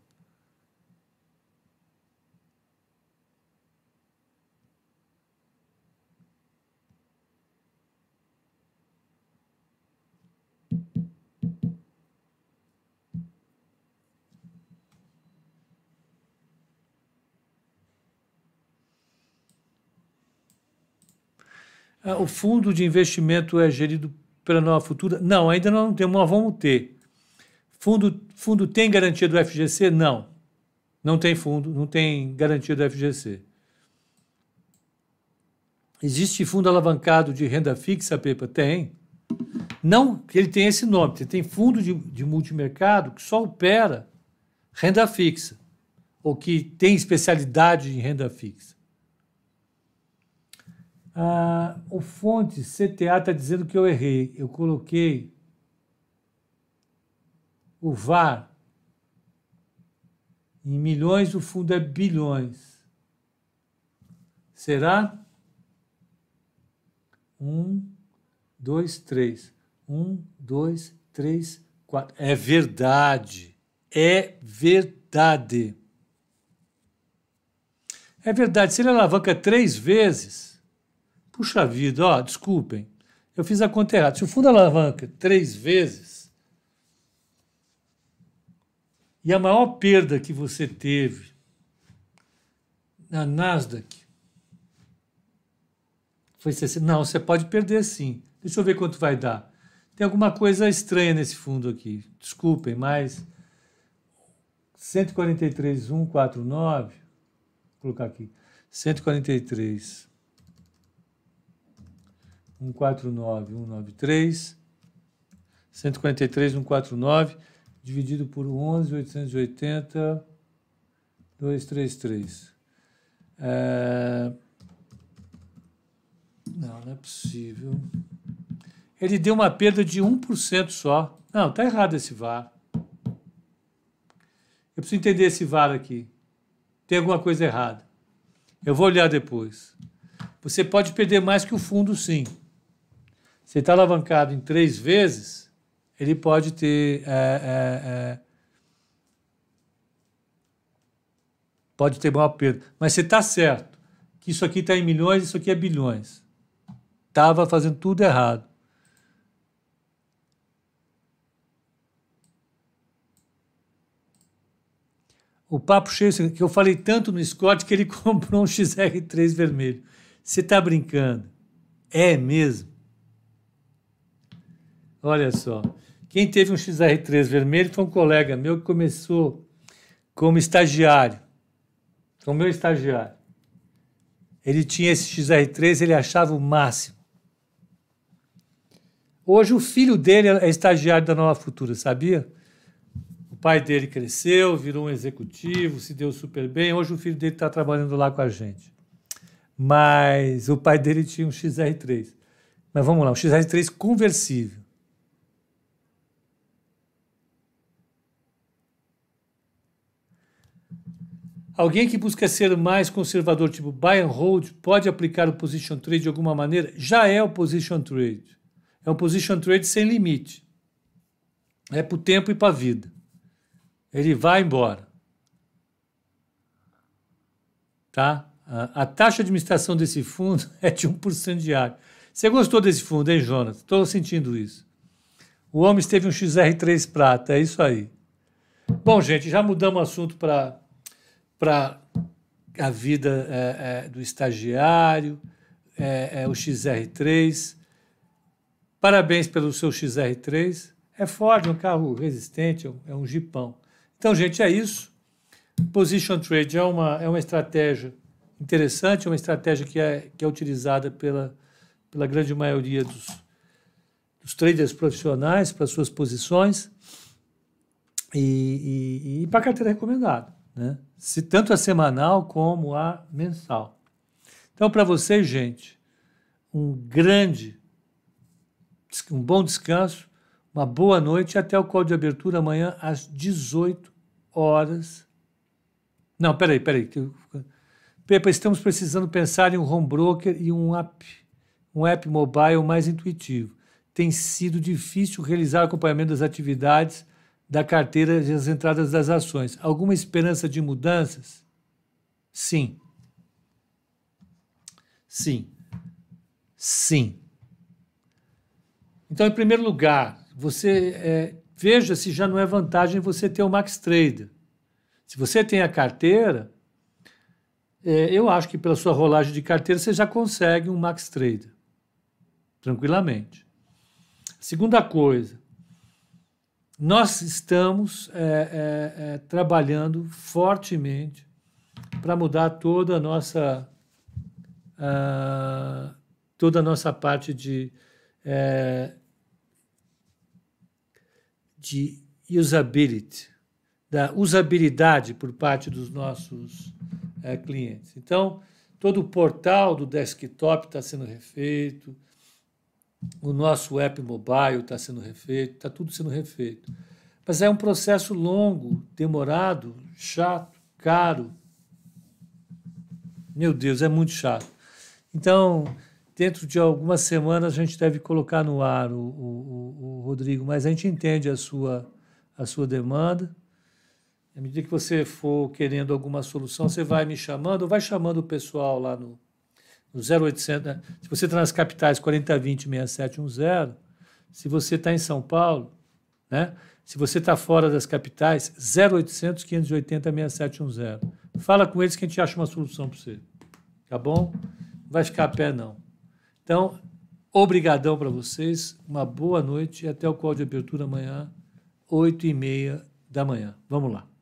Ah, o fundo de investimento é gerido pela Nova Futura? Não, ainda não temos, mas vamos ter. Fundo, fundo tem garantia do FGC? Não. Não tem fundo, não tem garantia do FGC. Existe fundo alavancado de renda fixa, Pepa? Tem. Não que ele tem esse nome, tem fundo de, de multimercado que só opera renda fixa, ou que tem especialidade em renda fixa. Ah, o fonte CTA está dizendo que eu errei. Eu coloquei o VAR em milhões, o fundo é bilhões. Será? Um, dois, três. Um, dois, três, quatro. É verdade. É verdade. É verdade. Se ele alavanca três vezes, puxa vida, ó, desculpem, eu fiz a conta errada. Se o fundo alavanca três vezes, e a maior perda que você teve na Nasdaq foi 60. Não, você pode perder sim. Deixa eu ver quanto vai dar. Tem alguma coisa estranha nesse fundo aqui. Desculpem, mas 143,149, vou colocar aqui. 143 149 193 143 149 dividido por 11 880 233. É... Não, não é possível. Ele deu uma perda de 1% só. Não, está errado esse VAR. Eu preciso entender esse VAR aqui. Tem alguma coisa errada. Eu vou olhar depois. Você pode perder mais que o fundo, sim. Você está alavancado em três vezes, ele pode ter. É, é, é, pode ter maior perda. Mas você está certo que isso aqui está em milhões, isso aqui é bilhões. Estava fazendo tudo errado. O papo cheio, que eu falei tanto no Scott que ele comprou um XR3 vermelho. Você está brincando? É mesmo? Olha só. Quem teve um XR3 vermelho foi um colega meu que começou como estagiário. Como meu estagiário. Ele tinha esse XR3, ele achava o máximo. Hoje o filho dele é estagiário da Nova Futura, sabia? pai dele cresceu, virou um executivo, se deu super bem. Hoje o filho dele está trabalhando lá com a gente. Mas o pai dele tinha um XR3. Mas vamos lá, um XR3 conversível. Alguém que busca ser mais conservador, tipo buy and hold, pode aplicar o position trade de alguma maneira? Já é o position trade. É um position trade sem limite. É para o tempo e para a vida ele vai embora. Tá? A, a, taxa de administração desse fundo é de 1% diário. Você gostou desse fundo, hein, Jonas? Estou sentindo isso. O homem teve um XR3 prata, é isso aí. Bom, gente, já mudamos o assunto para a vida é, é, do estagiário, é, é o XR3. Parabéns pelo seu XR3. É Ford, um carro resistente, é um jipão. Então, gente, é isso. Position trade é uma, é uma estratégia interessante, é uma estratégia que é, que é utilizada pela, pela grande maioria dos, dos traders profissionais para suas posições e, e, e para carteira recomendada, né? Se, tanto a semanal como a mensal. Então, para vocês, gente, um grande, um bom descanso, uma boa noite e até o call de abertura amanhã às 18 horas. Não, peraí, peraí. Pepa, estamos precisando pensar em um home broker e um app, um app mobile mais intuitivo. Tem sido difícil realizar acompanhamento das atividades da carteira e as entradas das ações. Alguma esperança de mudanças? Sim. Sim. Sim. Então, em primeiro lugar, você é, Veja se já não é vantagem você ter o Max Trader. Se você tem a carteira, é, eu acho que pela sua rolagem de carteira você já consegue um Max Trader. tranquilamente. Segunda coisa, nós estamos é, é, é, trabalhando fortemente para mudar toda a nossa uh, toda a nossa parte de é, de usability, da usabilidade por parte dos nossos é, clientes. Então, todo o portal do desktop está sendo refeito, o nosso app mobile está sendo refeito, está tudo sendo refeito. Mas é um processo longo, demorado, chato, caro. Meu Deus, é muito chato. Então, dentro de algumas semanas, a gente deve colocar no ar o, o, o Rodrigo, mas a gente entende a sua, a sua demanda. À medida que você for querendo alguma solução, você vai me chamando, ou vai chamando o pessoal lá no, no 0800. Né? Se você está nas capitais, 4020 6710. Se você está em São Paulo, né? se você está fora das capitais, 0800 580 6710. Fala com eles que a gente acha uma solução para você. Tá bom? Não vai ficar a pé, não. Então, obrigadão para vocês, uma boa noite e até o call de abertura amanhã, 8 e meia da manhã. Vamos lá.